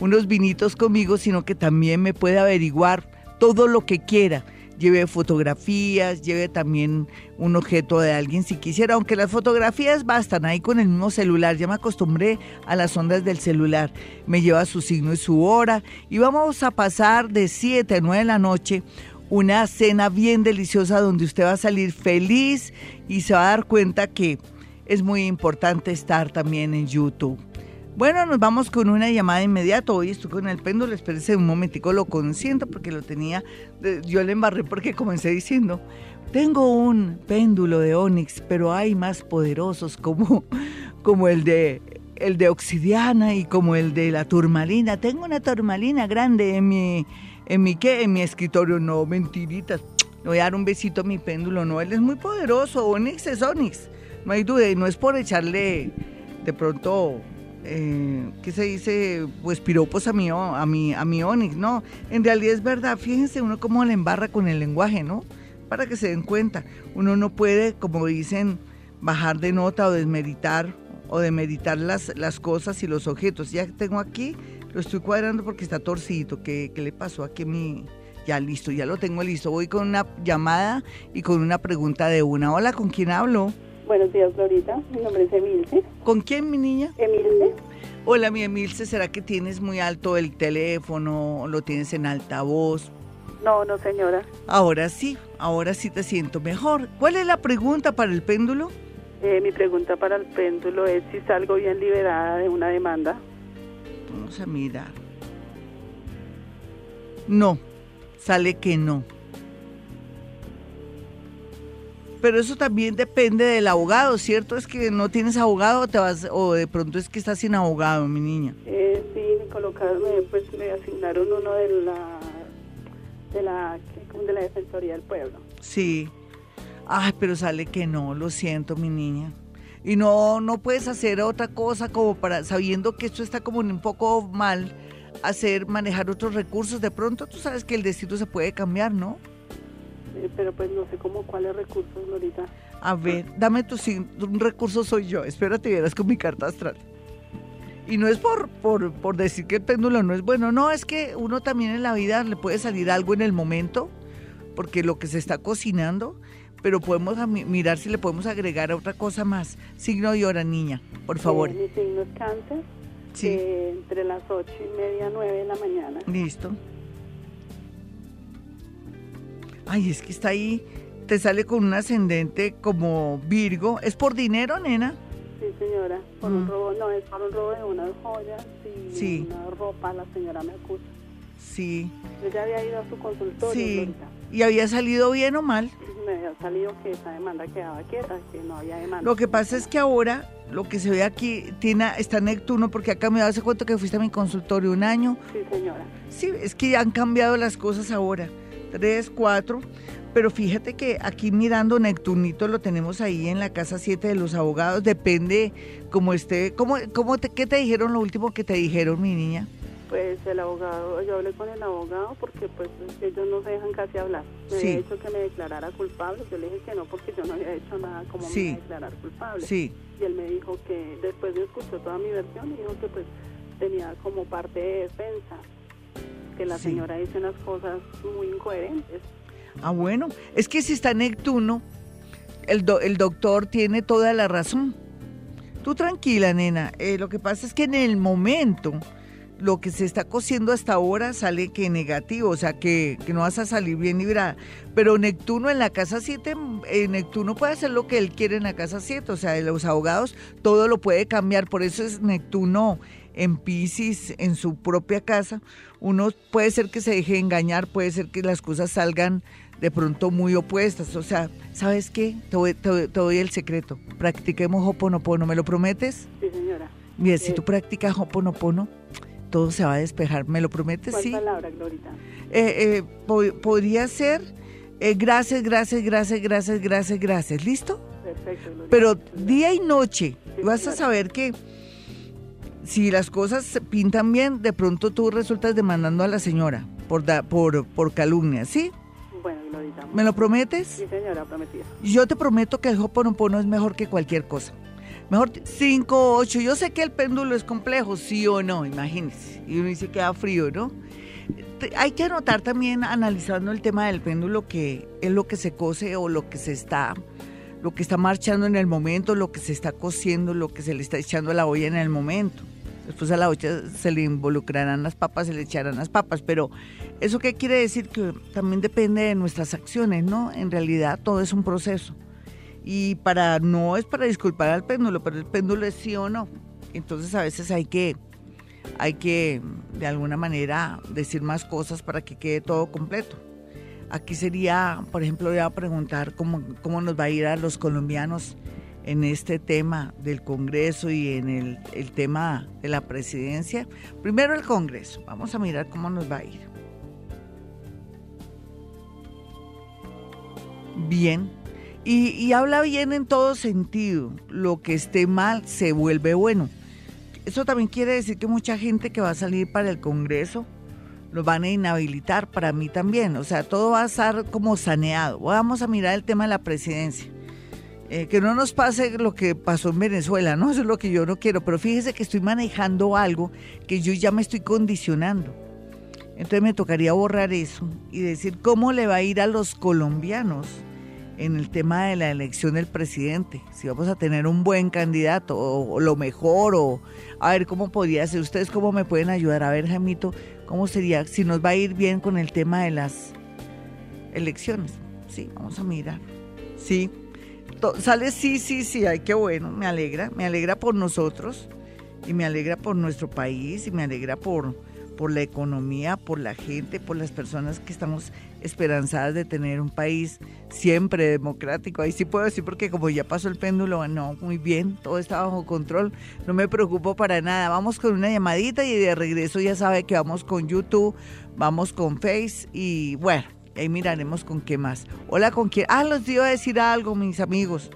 B: unos vinitos conmigo, sino que también me puede averiguar todo lo que quiera lleve fotografías, lleve también un objeto de alguien si quisiera, aunque las fotografías bastan ahí con el mismo celular, ya me acostumbré a las ondas del celular, me lleva su signo y su hora y vamos a pasar de 7 a 9 de la noche una cena bien deliciosa donde usted va a salir feliz y se va a dar cuenta que es muy importante estar también en YouTube. Bueno, nos vamos con una llamada inmediato. Hoy estoy con el péndulo, espérese un momentico, lo consiento porque lo tenía, yo le embarré porque comencé diciendo, tengo un péndulo de Onix, pero hay más poderosos como, como el de el de obsidiana y como el de la turmalina. Tengo una turmalina grande en mi, en mi, ¿qué? En mi escritorio. No, mentiritas. Le voy a dar un besito a mi péndulo. No, él es muy poderoso. Onix es Onix. No hay duda. Y no es por echarle de pronto eh, ¿qué se dice? Pues piropos a mi, a, mi, a mi Onix, ¿no? En realidad es verdad, fíjense uno cómo le embarra con el lenguaje, ¿no? Para que se den cuenta, uno no puede, como dicen, bajar de nota o desmeritar o demeritar las, las cosas y los objetos. Ya tengo aquí, lo estoy cuadrando porque está torcido. ¿Qué, qué le pasó aquí a mi...? Ya listo, ya lo tengo listo. Voy con una llamada y con una pregunta de una. Hola, ¿con quién hablo?
G: Buenos días, Florita. Mi nombre es Emilce.
B: ¿Con quién, mi niña?
G: Emilce.
B: Hola, mi Emilce. ¿Será que tienes muy alto el teléfono? ¿Lo tienes en altavoz?
G: No, no, señora.
B: Ahora sí, ahora sí te siento mejor. ¿Cuál es la pregunta para el péndulo?
G: Eh, mi pregunta para el péndulo es si salgo bien liberada de una demanda.
B: Vamos a mirar. No, sale que no. Pero eso también depende del abogado, ¿cierto? Es que no tienes abogado o, te vas, o de pronto es que estás sin abogado, mi niña.
G: Eh, sí, me colocaron, pues me asignaron uno de la, de la, de la Defensoría del Pueblo.
B: Sí. Ay, pero sale que no, lo siento, mi niña. Y no, no puedes hacer otra cosa como para, sabiendo que esto está como un poco mal, hacer, manejar otros recursos. De pronto tú sabes que el destino se puede cambiar, ¿no?
G: Eh, pero pues no sé cómo cuáles recursos, ahorita.
B: A ver, dame tu un recurso soy yo. Espérate, verás con mi carta astral. Y no es por, por, por, decir que el péndulo no es bueno, no, es que uno también en la vida le puede salir algo en el momento, porque lo que se está cocinando, pero podemos mirar si le podemos agregar otra cosa más. Signo y hora, niña, por favor.
G: mi signo es cáncer, sí. Eh, entre las ocho y media, nueve de la mañana.
B: Listo. Ay, es que está ahí te sale con un ascendente como Virgo. ¿Es por dinero, nena?
G: Sí, señora, por un
B: Mm.
G: robo, no, es por un robo de unas joyas y
B: Sí.
G: una ropa, la señora me acusa.
B: Sí.
G: Yo ya había ido a su consultorio,
B: Sí. ¿Y había salido bien o mal?
G: Me había salido que esa demanda quedaba quieta, que no había demanda.
B: Lo que pasa es que ahora lo que se ve aquí tiene, está Neptuno, porque acá me hace cuenta que fuiste a mi consultorio un año.
G: Sí, señora.
B: Sí, es que han cambiado las cosas ahora. Tres, cuatro. Pero fíjate que aquí mirando Neptunito lo tenemos ahí en la casa 7 de los abogados. Depende cómo esté. ¿Cómo, cómo te, ¿Qué te dijeron lo último que te dijeron, mi niña?
G: Pues el abogado, yo hablé con el abogado porque pues ellos no se dejan casi hablar. Me
B: Sí.
G: había dicho que me declarara culpable, yo le dije que no porque yo no había hecho nada como
B: Sí.
G: me iba a declarar culpable.
B: Sí,
G: Y él me dijo que después me escuchó toda mi versión y dijo que pues tenía como parte de defensa, que la
B: Sí.
G: señora dice unas cosas muy incoherentes.
B: Ah, bueno, es que si está Neptuno, el, do- el doctor tiene toda la razón. Tú tranquila, nena. Eh, lo que pasa es que en el momento, lo que se está cosiendo hasta ahora sale que negativo, o sea, que, que no vas a salir bien librada. Pero Neptuno en la casa 7, eh, Neptuno puede hacer lo que él quiere en la casa 7, o sea, de los abogados, todo lo puede cambiar. Por eso es Neptuno en Pisces, en su propia casa. Uno puede ser que se deje engañar, puede ser que las cosas salgan de pronto muy opuestas. O sea, ¿sabes qué? Te te te doy el secreto. Practiquemos Hoponopono. ¿Me lo prometes?
G: Sí, señora.
B: Mira, si
G: Eh.
B: tú practicas Hoponopono, todo se va a despejar. ¿Me lo prometes?
G: ¿Cuál
B: Sí.
G: palabra, Glorita?
B: Eh, eh, po- podría ser eh, gracias, gracias, gracias, gracias, gracias, gracias. ¿Listo?
G: Perfecto, Glorita.
B: Pero día y noche
G: Sí,
B: vas a saber que si las cosas se pintan bien, de pronto tú resultas demandando a la señora por, da- por, por calumnia, ¿sí?
G: Bueno, Glorita.
B: ¿Me lo prometes?
G: Sí, señora, prometida.
B: Yo te prometo que el Hoponopono es mejor que cualquier cosa. Mejor 5, 8. Yo sé que el péndulo es complejo, sí o no, imagínense. Y uno dice que da frío, ¿no? Hay que anotar también, analizando el tema del péndulo, que es lo que se cose o lo que se está, lo que está marchando en el momento, lo que se está cociendo, lo que se le está echando a la olla en el momento. Después a la olla se le involucrarán las papas, se le echarán las papas, pero ¿eso qué quiere decir? Que también depende de nuestras acciones, ¿no? En realidad todo es un proceso. Y para no es para disculpar al péndulo, pero el péndulo es sí o no. Entonces a veces hay que, hay que de alguna manera decir más cosas para que quede todo completo. Aquí sería, por ejemplo, voy a preguntar cómo, cómo nos va a ir a los colombianos en este tema del Congreso y en el, el tema de la presidencia. Primero el Congreso. Vamos a mirar cómo nos va a ir. Bien. Y, y habla bien en todo sentido. Lo que esté mal se vuelve bueno. Eso también quiere decir que mucha gente que va a salir para el Congreso lo van a inhabilitar, para mí también. O sea, todo va a estar como saneado. Vamos a mirar el tema de la presidencia. Eh, que no nos pase lo que pasó en Venezuela, ¿no? Eso es lo que yo no quiero. Pero fíjese que estoy manejando algo que yo ya me estoy condicionando. Entonces me tocaría borrar eso y decir cómo le va a ir a los colombianos en el tema de la elección del presidente. Si vamos a tener un buen candidato o, lo mejor o a ver cómo podría ser. Ustedes cómo me pueden ayudar. A ver, Jamito, cómo sería si nos va a ir bien con el tema de las elecciones. Sí, vamos a mirar. Sí. To- Sale sí, sí, sí, ay, qué bueno, me alegra, me alegra por nosotros y me alegra por nuestro país y me alegra por, por la economía, por la gente, por las personas que estamos esperanzadas de tener un país siempre democrático. Ahí sí puedo decir porque como ya pasó el péndulo, no, muy bien, todo está bajo control, no me preocupo para nada. Vamos con una llamadita y de regreso ya sabe que vamos con YouTube, vamos con Face y bueno, ahí miraremos con qué más. Hola, ¿con quién? Ah, les iba a decir algo, mis amigos.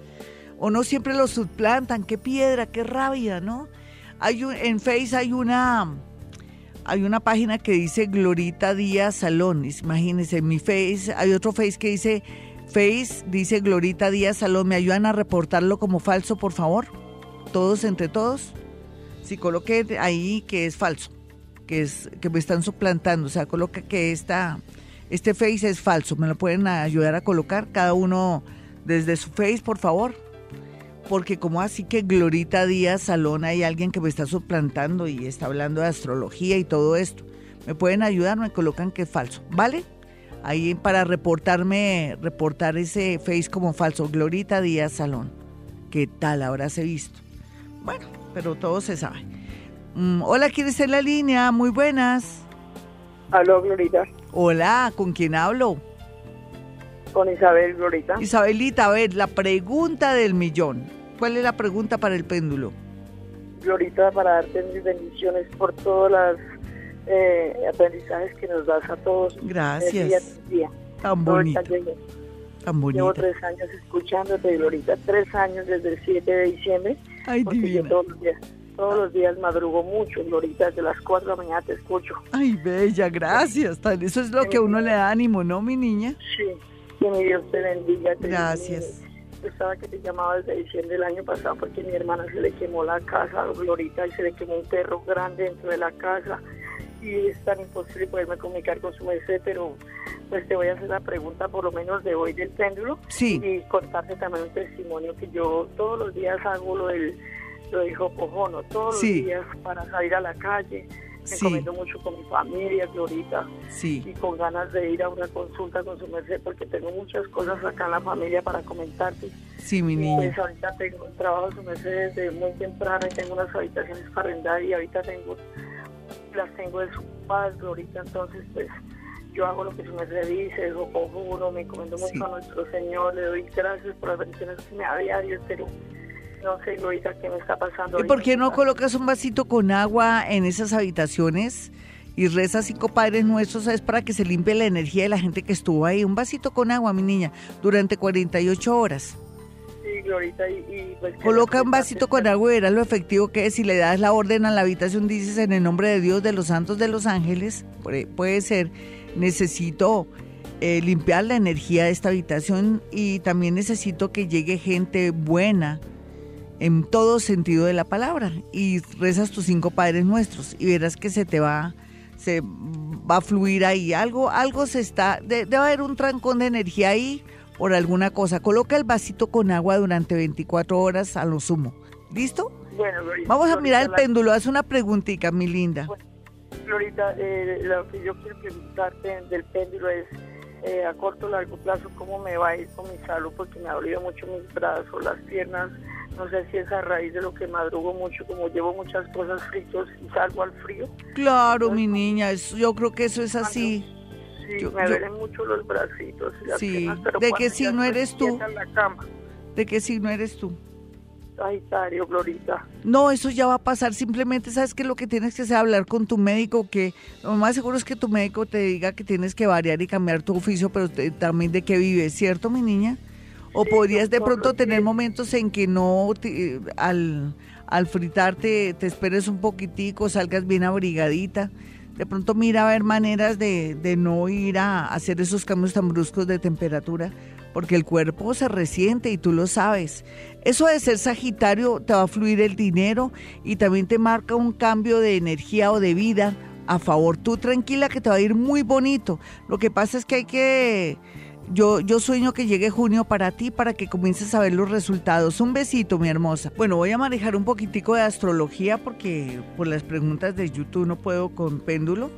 B: O no siempre los suplantan, qué piedra, qué rabia, ¿no? Hay un, en Face hay una hay una página que dice Glorita Díaz Salón. Imagínense, en mi Face, hay otro Face que dice Face, dice Glorita Díaz Salón. ¿Me ayudan a reportarlo como falso, por favor? Todos entre todos. Si coloque ahí que es falso, que es que me están suplantando, o sea, coloca que esta, este Face es falso. ¿Me lo pueden ayudar a colocar? Cada uno desde su Face, por favor porque como así que Glorita Díaz Salón hay alguien que me está suplantando y está hablando de astrología y todo esto. ¿Me pueden ayudar? Me colocan que es falso, ¿vale? ahí para reportarme, reportar ese face como falso. Glorita Díaz Salón. ¿Qué tal habrás visto? Bueno, pero todo se sabe. Mm, hola, ¿quién está en la línea? Muy buenas.
H: Aló, Glorita.
B: Hola, ¿con quién hablo?
H: Con Isabel, Glorita.
B: Isabelita, a ver, la pregunta del millón. ¿Cuál es la pregunta para el péndulo?
H: Glorita, para darte mis bendiciones por todos los eh, aprendizajes que nos das a todos.
B: Gracias.
H: Día tras día.
B: Tan
H: lleno.
B: Tan bonita.
H: Llevo tres años escuchándote, Glorita. Tres años desde el 7 de diciembre.
B: Ay, divina.
H: todos los días, todos los días madrugo mucho, Glorita. Desde las 4 de la mañana te escucho.
B: Ay, bella, gracias. Eso es lo que a uno le da ánimo, ¿no, mi niña?
H: Sí. Que mi Dios te bendiga. te
B: Gracias.
H: ilumine. Yo estaba que te llamaba desde diciembre del año pasado porque mi hermana se le quemó la casa, Glorita, y se le quemó un perro grande dentro de la casa. Y es tan imposible poderme comunicar con su merced, pero pues te voy a hacer la pregunta por lo menos de hoy del péndulo.
B: Sí.
H: Y contarte también un testimonio que yo todos los días hago lo del, lo del Hopojono, todos
B: Sí.
H: los días para salir a la calle. Me
B: Sí.
H: comento mucho con mi familia, Glorita
B: Sí.
H: y con ganas de ir a una consulta con su merced porque tengo muchas cosas acá en la familia para comentarte.
B: Sí, mi niña.
H: pues ahorita tengo trabajo su merced desde muy temprano y tengo unas habitaciones para arrendar y ahorita tengo las tengo de su paz, Glorita, entonces pues yo hago lo que su merced dice, dejo conjuro, me encomiendo mucho
B: Sí.
H: a nuestro Señor, le doy gracias por las bendiciones que me da a diario, pero no sé, Glorita, qué me está pasando.
B: ¿Y por qué no colocas un vasito con agua en esas habitaciones y rezas cinco padres nuestros? Es para que se limpie la energía de la gente que estuvo ahí. Un vasito con agua, mi niña, durante 48 horas.
H: Sí, Glorita, y, y, pues,
B: Coloca un vasito con agua y verás lo efectivo que es. Si le das la orden a la habitación, dices en el nombre de Dios, de los santos, de los ángeles, puede- puede ser, necesito eh, limpiar la energía de esta habitación y también necesito que llegue gente buena en todo sentido de la palabra y rezas tus cinco padres nuestros y verás que se te va se va a fluir ahí. Algo algo se está de- debe haber un trancón de energía ahí por alguna cosa. Coloca el vasito con agua durante 24 horas a lo sumo. Listo
H: Bueno, Glorita,
B: vamos a mirar el
H: la-
B: péndulo haz una preguntita mi linda.
H: Florita, eh, lo que yo quiero preguntarte del péndulo es, eh, a corto o largo plazo, ¿cómo me va a ir con mi salud? Porque me ha dolido mucho mis brazos, las piernas. No sé si es a raíz de lo que madrugo mucho, como llevo muchas cosas fritos y salgo al frío.
B: claro mi niña es- yo creo que eso es así
H: Sí,
B: Yo-
H: me
B: yo-
H: duelen mucho los bracitos y las
B: Sí,
H: piernas, pero
B: ¿de
H: ya
B: signo
H: estoy
B: eres tú?
H: la cama.
B: de qué signo eres tú
H: Sagitario, Florita.
B: No, eso ya va a pasar. Simplemente sabes que lo que tienes que hacer es hablar con tu médico, que lo más seguro es que tu médico te diga que tienes que variar y cambiar tu oficio, pero te- también de qué vives, ¿cierto, mi niña? O podrías de pronto tener momentos en que no, te- al, al fritarte, te esperes un poquitico, salgas bien abrigadita. De pronto mira a ver maneras de, de no ir a hacer esos cambios tan bruscos de temperatura, porque el cuerpo se resiente y tú lo sabes. Eso de ser Sagitario te va a fluir el dinero y también te marca un cambio de energía o de vida a favor. Tú tranquila que te va a ir muy bonito. Lo que pasa es que hay que... Yo, yo sueño que llegue junio para ti, para que comiences a ver los resultados. Un besito, mi hermosa. Bueno, voy a manejar un poquitico de astrología porque por las preguntas de YouTube no puedo con péndulo.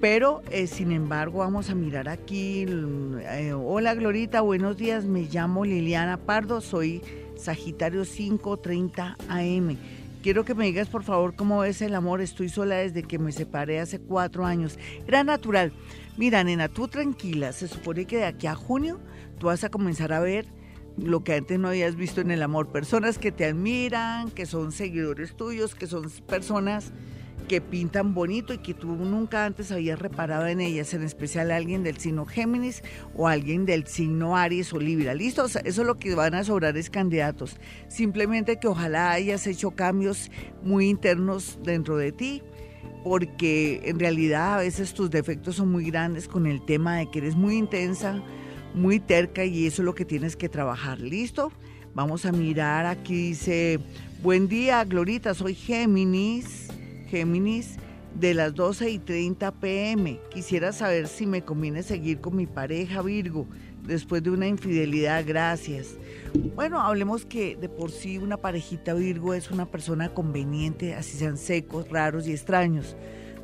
B: Pero, eh, sin embargo, vamos a mirar aquí. eh, hola, Glorita, buenos días. Me llamo Liliana Pardo, soy Sagitario 530 AM. Quiero que me digas, por favor, cómo ves el amor. Estoy sola desde que me separé hace cuatro años. Era natural. Mira, nena, tú tranquila. Se supone que de aquí a junio tú vas a comenzar a ver lo que antes no habías visto en el amor. Personas que te admiran, que son seguidores tuyos, que son personas que pintan bonito y que tú nunca antes habías reparado en ellas, en especial alguien del signo Géminis o alguien del signo Aries o Libra. ¿Listo? Eso es lo que van a sobrar es candidatos. Simplemente que ojalá hayas hecho cambios muy internos dentro de ti porque en realidad a veces tus defectos son muy grandes con el tema de que eres muy intensa, muy terca y eso es lo que tienes que trabajar. ¿Listo? Vamos a mirar, aquí dice, buen día, Glorita, soy Géminis, Géminis, de las 12 y 30 pm. Quisiera saber si me conviene seguir con mi pareja Virgo después de una infidelidad, gracias. Bueno, hablemos que de por sí una parejita Virgo es una persona conveniente, así sean secos, raros y extraños.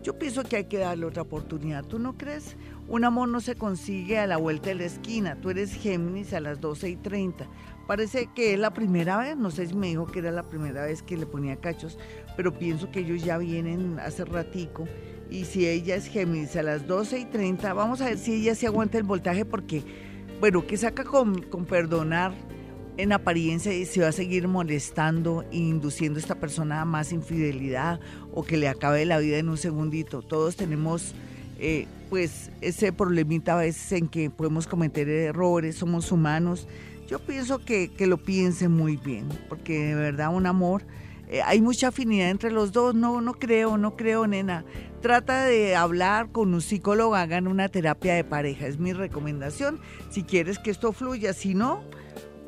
B: Yo pienso que hay que darle otra oportunidad, ¿tú no crees? Un amor no se consigue a la vuelta de la esquina. Tú eres Géminis a las 12 y 30. Parece que es la primera vez, no sé si me dijo que era la primera vez que le ponía cachos, pero pienso que ellos ya vienen hace ratico. Y si ella es Géminis a las 12 y 30, vamos a ver si ella se aguanta el voltaje porque, bueno, que saca con, con perdonar en apariencia se va a seguir molestando e induciendo a esta persona a más infidelidad o que le acabe la vida en un segundito. Todos tenemos eh, pues ese problemita a veces en que podemos cometer errores, somos humanos. Yo pienso que, que lo piense muy bien, porque de verdad un amor, eh, hay mucha afinidad entre los dos, no, no creo, no creo, nena. Trata de hablar con un psicólogo, hagan una terapia de pareja, es mi recomendación, si quieres que esto fluya, si no,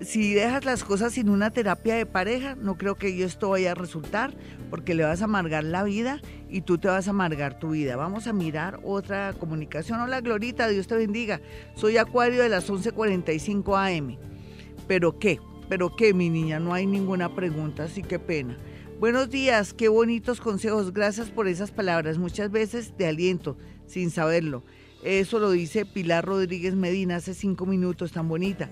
B: si dejas las cosas sin una terapia de pareja, no creo que esto vaya a resultar porque le vas a amargar la vida y tú te vas a amargar tu vida. Vamos a mirar otra comunicación. Hola Glorita, Dios te bendiga. Soy Acuario de las 11:45 AM. ¿Pero qué? ¿Pero qué, mi niña? No hay ninguna pregunta, así que pena. Buenos días, qué bonitos consejos. Gracias por esas palabras, muchas veces de aliento, sin saberlo. Eso lo dice Pilar Rodríguez Medina hace cinco minutos, tan bonita.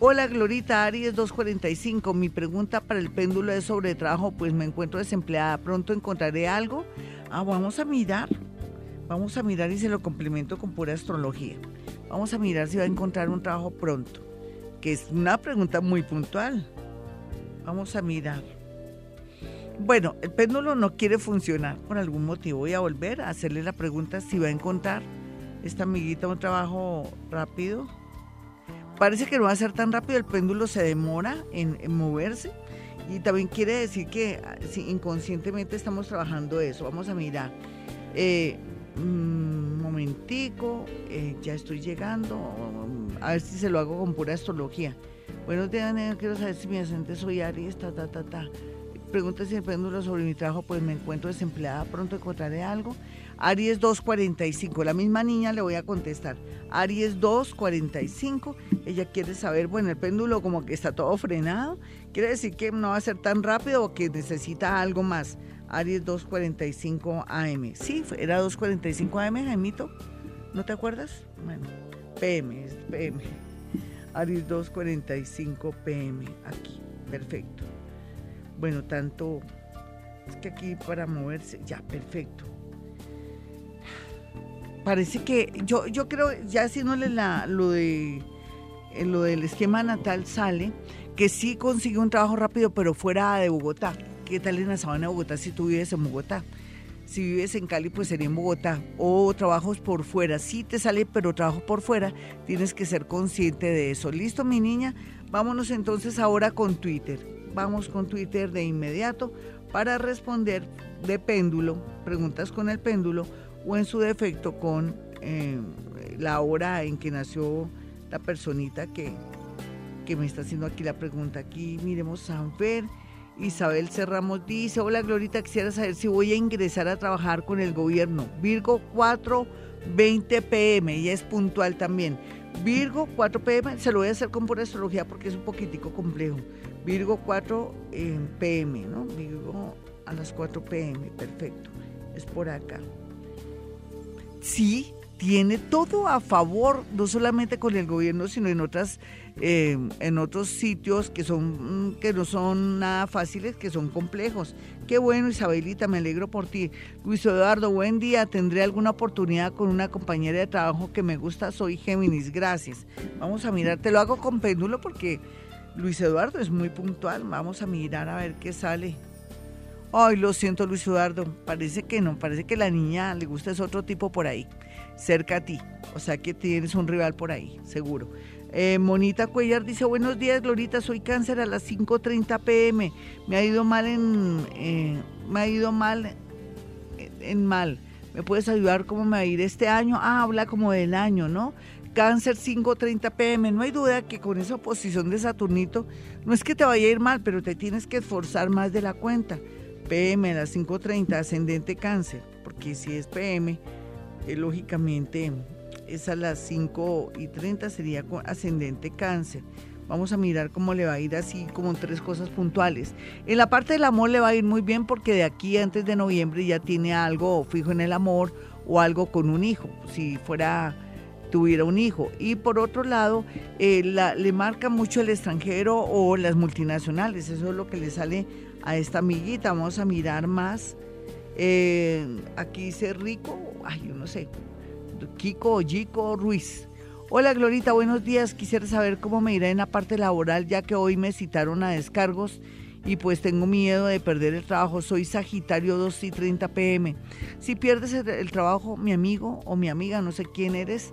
B: Hola Glorita, Aries 245. Mi pregunta para el péndulo es sobre trabajo, pues me encuentro desempleada. ¿Pronto encontraré algo? Ah, vamos a mirar. Vamos a mirar y se lo complemento con pura astrología. Vamos a mirar si va a encontrar un trabajo pronto, que es una pregunta muy puntual. Vamos a mirar. Bueno, el péndulo no quiere funcionar por algún motivo. Voy a volver a hacerle la pregunta si va a encontrar esta amiguita un trabajo rápido parece que no va a ser tan rápido, el péndulo se demora en, moverse y también quiere decir que ah, inconscientemente estamos trabajando eso. Vamos a mirar. Eh, un mm, momentico, eh, ya estoy llegando, a ver si se lo hago con pura astrología. Buenos días, quiero saber si mi ascendente soy Aries, ta, ta, ta, ta. Pregunta si el péndulo sobre mi trabajo, pues me encuentro desempleada, pronto encontraré algo. Aries 245, la misma niña le voy a contestar. Aries 245, ella quiere saber, bueno, el péndulo como que está todo frenado, quiere decir que no va a ser tan rápido o que necesita algo más. Aries 245 AM. Sí, era 245 AM, Jaimito. ¿No te acuerdas? Bueno, PM, PM. Aries 245 PM, aquí, perfecto. Bueno, tanto, es que aquí para moverse, ya, perfecto parece que yo, yo creo, ya haciéndole la, lo, de, eh, lo del esquema natal sale, que sí consigue un trabajo rápido, pero fuera de Bogotá. ¿Qué tal en la sabana de Bogotá si tú vives en Bogotá? Si vives en Cali, pues sería en Bogotá. O trabajos por fuera. Sí te sale, pero trabajo por fuera. Tienes que ser consciente de eso. ¿Listo, mi niña? Vámonos entonces ahora con Twitter. Vamos con Twitter de inmediato para responder de péndulo, preguntas con el péndulo o en su defecto con eh, la hora en que nació la personita que, que me está haciendo aquí la pregunta. Aquí miremos Sanfer. Isabel Cerramos dice, hola Glorita, quisiera saber si voy a ingresar a trabajar con el gobierno. Virgo 420 pm, ella es puntual también. Virgo 4 pm, se lo voy a hacer con pura astrología porque es un poquitico complejo. Virgo 4 eh, pm, ¿no? Virgo a las 4 pm, perfecto. Es por acá sí tiene todo a favor, no solamente con el gobierno, sino en otras, eh, en otros sitios que son, mm, que no son nada fáciles, que son complejos. Qué bueno, Isabelita, me alegro por ti. Luis Eduardo, buen día. Tendré alguna oportunidad con una compañera de trabajo que me gusta. Soy Géminis, gracias. Vamos a mirar, te lo hago con péndulo porque Luis Eduardo es muy puntual. Vamos a mirar a ver qué sale. Ay, lo siento, Luis Eduardo. Parece que no, parece que la niña le gusta es otro tipo por ahí, cerca a ti. O sea que tienes un rival por ahí, seguro. Eh, Monita Cuellar dice, buenos días, Glorita, soy cáncer a las 5.30 pm. Me ha ido mal en... Eh, me ha ido mal en mal. ¿Me puedes ayudar cómo me va a ir este año? Ah, habla como del año, ¿no? Cáncer 5.30 pm. No hay duda que con esa oposición de Saturnito, no es que te vaya a ir mal, pero te tienes que esforzar más de la cuenta. PM a las 5.30, ascendente cáncer, porque si es PM, eh, lógicamente es a las 5.30 sería ascendente cáncer. Vamos a mirar cómo le va a ir así como tres cosas puntuales. En la parte del amor le va a ir muy bien porque de aquí antes de noviembre ya tiene algo fijo en el amor o algo con un hijo, si fuera tuviera un hijo. Y por otro lado, eh, le marca mucho el extranjero o las multinacionales. Eso es lo que le sale a esta amiguita. Vamos a mirar más. Eh, aquí dice Rico, ay, yo no sé, Kiko o Ruiz. Hola Glorita, buenos días. Quisiera saber cómo me irá en la parte laboral ya que hoy me citaron a descargos y pues tengo miedo de perder el trabajo. Soy Sagitario 2 y 30 pm. Si pierdes el trabajo, mi amigo o mi amiga, no sé quién eres,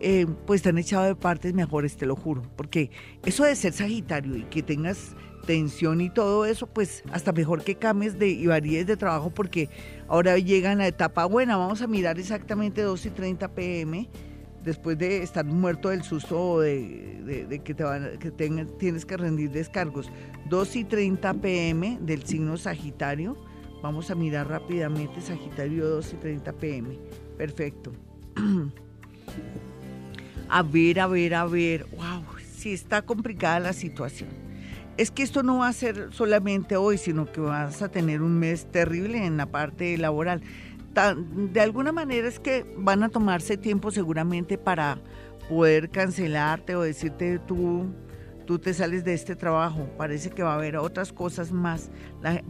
B: eh, pues te han echado de partes mejores, te lo juro. Porque eso de ser Sagitario y que tengas tensión y todo eso, pues hasta mejor que cambies de, y varíes de trabajo porque ahora llega la etapa buena. Vamos a mirar exactamente 2 y 30 pm después de estar muerto del susto o de, que, te van, que tienes que rendir descargos. 2 y 30 pm del signo Sagitario. Vamos a mirar rápidamente Sagitario 2 y 30 pm. Perfecto. a ver, a ver, a ver, wow, sí está complicada la situación. Es que esto no va a ser solamente hoy, sino que vas a tener un mes terrible en la parte laboral. De alguna manera es que van a tomarse tiempo seguramente para poder cancelarte o decirte tú, tú te sales de este trabajo. Parece que va a haber otras cosas más.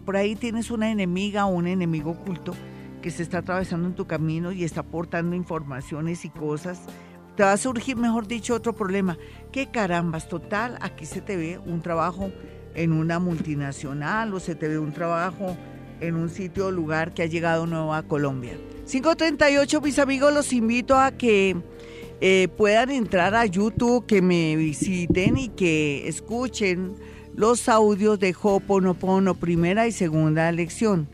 B: por ahí tienes una enemiga o un enemigo oculto que se está atravesando en tu camino y está aportando informaciones y cosas te va a surgir, mejor dicho, otro problema. ¿Qué carambas? Total, aquí se te ve un trabajo en una multinacional o se te ve un trabajo en un sitio o lugar que ha llegado nuevo a Colombia. 538, mis amigos, los invito a que eh, puedan entrar a YouTube, que me visiten y que escuchen los audios de Hoponopono, primera y segunda lección.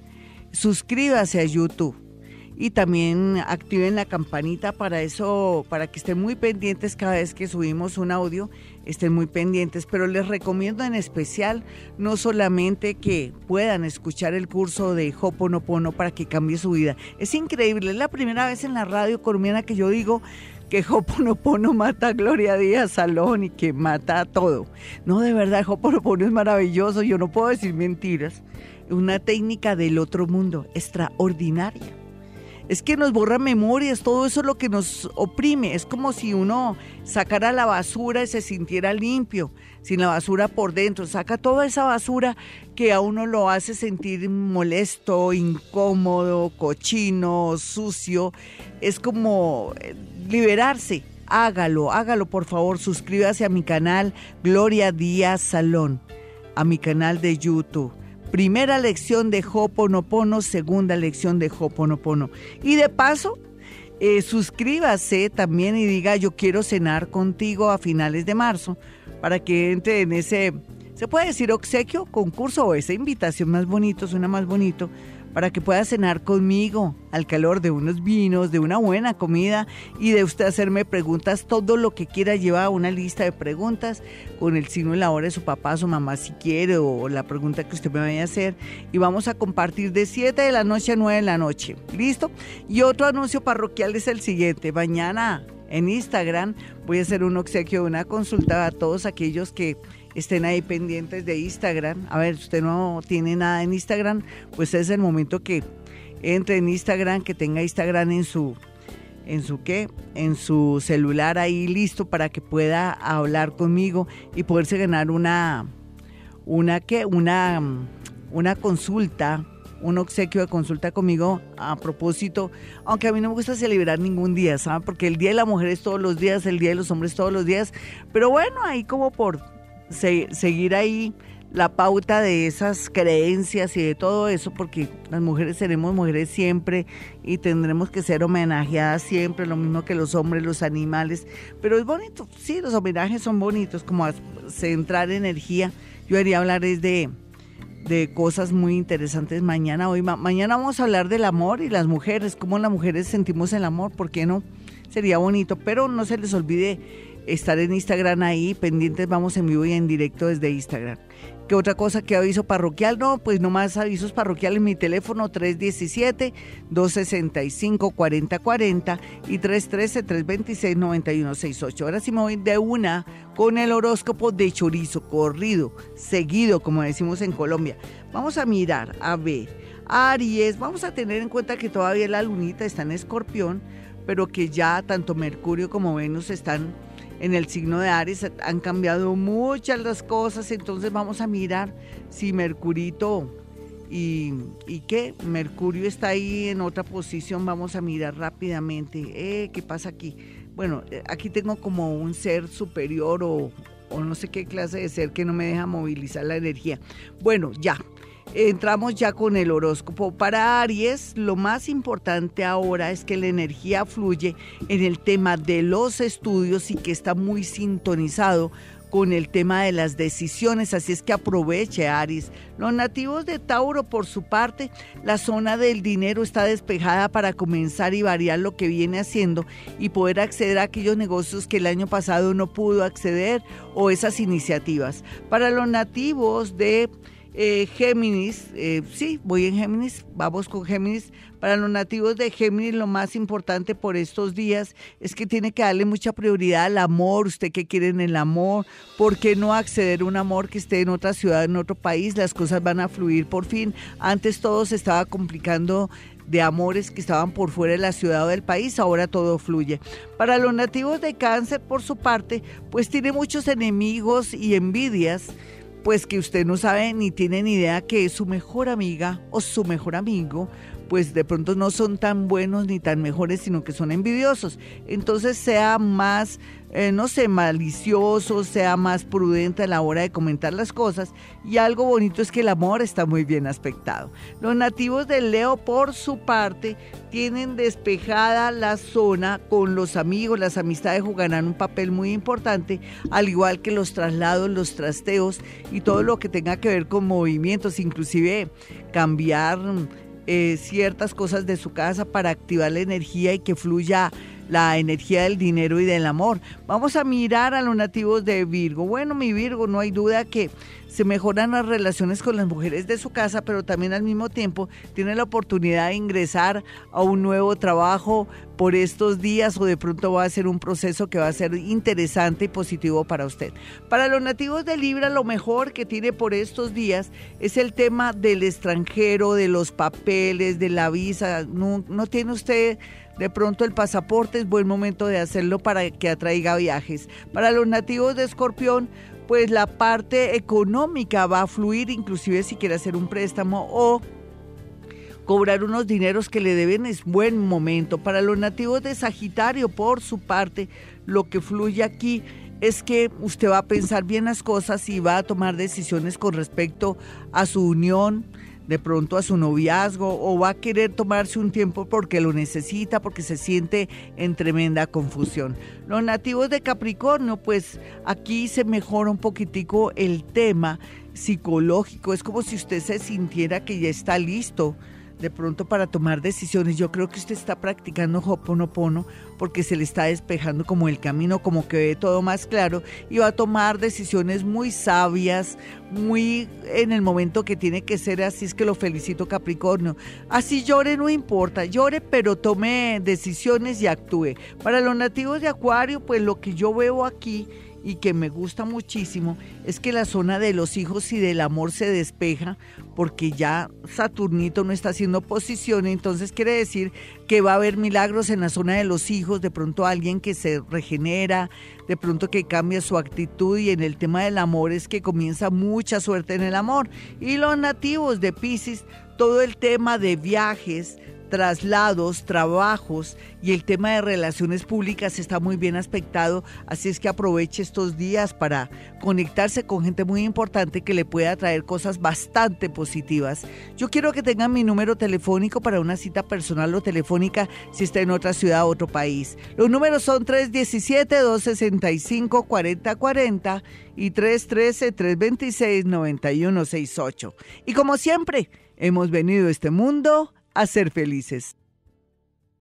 B: Suscríbase a YouTube y también activen la campanita para eso, para que estén muy pendientes cada vez que subimos un audio, estén muy pendientes, pero les recomiendo en especial no solamente que puedan escuchar el curso de Hoponopono para que cambie su vida. Es increíble, es la primera vez en la radio colombiana que yo digo que Hoponopono mata a Gloria Díaz Salón y que mata a todo. No, de verdad, Hoponopono es maravilloso, yo no puedo decir mentiras. Una técnica del otro mundo, extraordinaria es que nos borra memorias, todo eso es lo que nos oprime. Es como si uno sacara la basura y se sintiera limpio, sin la basura por dentro. Saca toda esa basura que a uno lo hace sentir molesto, incómodo, cochino, sucio. Es como eh, liberarse. Hágalo, hágalo por favor. Suscríbase a mi canal Gloria Díaz Salón, a mi canal de YouTube Primera lección de Hoponopono, segunda lección de Hoponopono. Y de paso, eh, suscríbase también y diga yo quiero cenar contigo a finales de marzo para que entre en ese, se puede decir obsequio, concurso o esa invitación más bonito, suena más bonito para que pueda cenar conmigo al calor de unos vinos, de una buena comida y de usted hacerme preguntas, todo lo que quiera lleva una lista de preguntas con el signo y la hora de su papá, su mamá si quiere o la pregunta que usted me vaya a hacer y vamos a compartir de 7 de la noche a 9 de la noche. ¿Listo? Y otro anuncio parroquial es el siguiente. Mañana en Instagram voy a hacer un obsequio, una consulta a todos aquellos que estén ahí pendientes de Instagram. A ver, usted no tiene nada en Instagram, pues es el momento que entre en Instagram, que tenga Instagram en su en su qué, en su celular ahí listo para que pueda hablar conmigo y poderse ganar una una qué, una una consulta, un obsequio de consulta conmigo a propósito, aunque a mí no me gusta celebrar ningún día, ¿saben? Porque el Día de la Mujer es todos los días, el Día de los Hombres todos los días, pero bueno, ahí como por seguir ahí la pauta de esas creencias y de todo eso, porque las mujeres seremos mujeres siempre y tendremos que ser homenajeadas siempre, lo mismo que los hombres, los animales. Pero es bonito, sí, los homenajes son bonitos, como centrar energía. Yo haría hablar de, de cosas muy interesantes mañana. Hoy, mañana vamos a hablar del amor y las mujeres, cómo las mujeres sentimos el amor, ¿por qué no? Sería bonito, pero no se les olvide estar en Instagram ahí, pendientes, vamos en vivo y en directo desde Instagram. ¿Qué otra cosa que aviso parroquial? No, pues no más avisos parroquiales. Mi teléfono 317-265-4040 y 313-326-9168. Ahora sí me voy de una con el horóscopo de chorizo, corrido, seguido, como decimos en Colombia. Vamos a mirar, a ver. Aries, vamos a tener en cuenta que todavía la lunita está en escorpión, pero que ya tanto Mercurio como Venus están en el signo de Aries, han cambiado muchas las cosas, entonces vamos a mirar si Mercurito y, y qué, Mercurio está ahí en otra posición, vamos a mirar rápidamente, eh, ¿qué pasa aquí? Bueno, eh, aquí tengo como un ser superior o, o no sé qué clase de ser que no me deja movilizar la energía. Bueno, ya, entramos ya con el horóscopo. Para Aries, lo más importante ahora es que la energía fluye en el tema de los estudios y que está muy sintonizado con el tema de las decisiones, así es que aproveche Aries. Los nativos de Tauro, por su parte, la zona del dinero está despejada para comenzar y variar lo que viene haciendo y poder acceder a aquellos negocios que el año pasado no pudo acceder o esas iniciativas. Para los nativos de eh, Géminis, eh, sí, voy en Géminis, vamos con Géminis. Para los nativos de Géminis, lo más importante por estos días es que tiene que darle mucha prioridad al amor. Usted que quiere en el amor, ¿por qué no acceder a un amor que esté en otra ciudad, en otro país? Las cosas van a fluir por fin. Antes todo se estaba complicando de amores que estaban por fuera de la ciudad o del país, ahora todo fluye. Para los nativos de cáncer, por su parte, pues tiene muchos enemigos y envidias pues que usted no sabe ni tiene ni idea que es su mejor amiga o su mejor amigo, pues de pronto no son tan buenos ni tan mejores, sino que son envidiosos. Entonces sea más eh, no sé, malicioso, sea más prudente a la hora de comentar las cosas. Y algo bonito es que el amor está muy bien aspectado. Los nativos de Leo, por su parte, tienen despejada la zona con los amigos, las amistades jugarán un papel muy importante, al igual que los traslados, los trasteos y todo lo que tenga que ver con movimientos, inclusive cambiar eh, ciertas cosas de su casa para activar la energía y que fluya la energía del dinero y del amor. Vamos a mirar a los nativos de Virgo. Bueno, mi Virgo, no hay duda que se mejoran las relaciones con las mujeres de su casa, pero también al mismo tiempo tiene la oportunidad de ingresar a un nuevo trabajo por estos días o de pronto va a ser un proceso que va a ser interesante y positivo para usted. Para los nativos de Libra, lo mejor que tiene por estos días es el tema del extranjero, de los papeles, de la visa. No, no tiene usted de pronto el pasaporte es buen momento de hacerlo para que atraiga viajes. Para los nativos de Escorpión, pues la parte económica va a fluir, inclusive si quiere hacer un préstamo o cobrar unos dineros que le deben es buen momento. Para los nativos de Sagitario, por su parte, lo que fluye aquí es que usted va a pensar bien las cosas y va a tomar decisiones con respecto a su unión, de pronto a su noviazgo o va a querer tomarse un tiempo porque lo necesita, porque se siente en tremenda confusión. Los nativos de Capricornio, pues aquí se mejora un poquitico el tema psicológico. Es como si usted se sintiera que ya está listo de pronto para tomar decisiones. Yo creo que usted está practicando Hoponopono porque se le está despejando como el camino, como que ve todo más claro y va a tomar decisiones muy sabias, muy en el momento que tiene que ser. Así es que lo felicito Capricornio. Así llore, no importa, llore, pero tome decisiones y actúe. Para los nativos de Acuario, pues lo que yo veo aquí y que me gusta muchísimo es que la zona de los hijos y del amor se despeja porque ya Saturnito no está haciendo posición, entonces quiere decir que va a haber milagros en la zona de los hijos, de pronto alguien que se regenera, de pronto que cambia su actitud y en el tema del amor es que comienza mucha suerte en el amor. Y los nativos de Pisces, todo el tema de viajes, traslados, trabajos y el tema de relaciones públicas está muy bien aspectado, así es que aproveche estos días para conectarse con gente muy importante que le pueda traer cosas bastante positivas. Yo quiero que tengan mi número telefónico para una cita personal o telefónica si está en otra ciudad o otro país. Los números son 317-265-4040 y 313-326-9168. Y como siempre, hemos venido a este mundo a ser felices.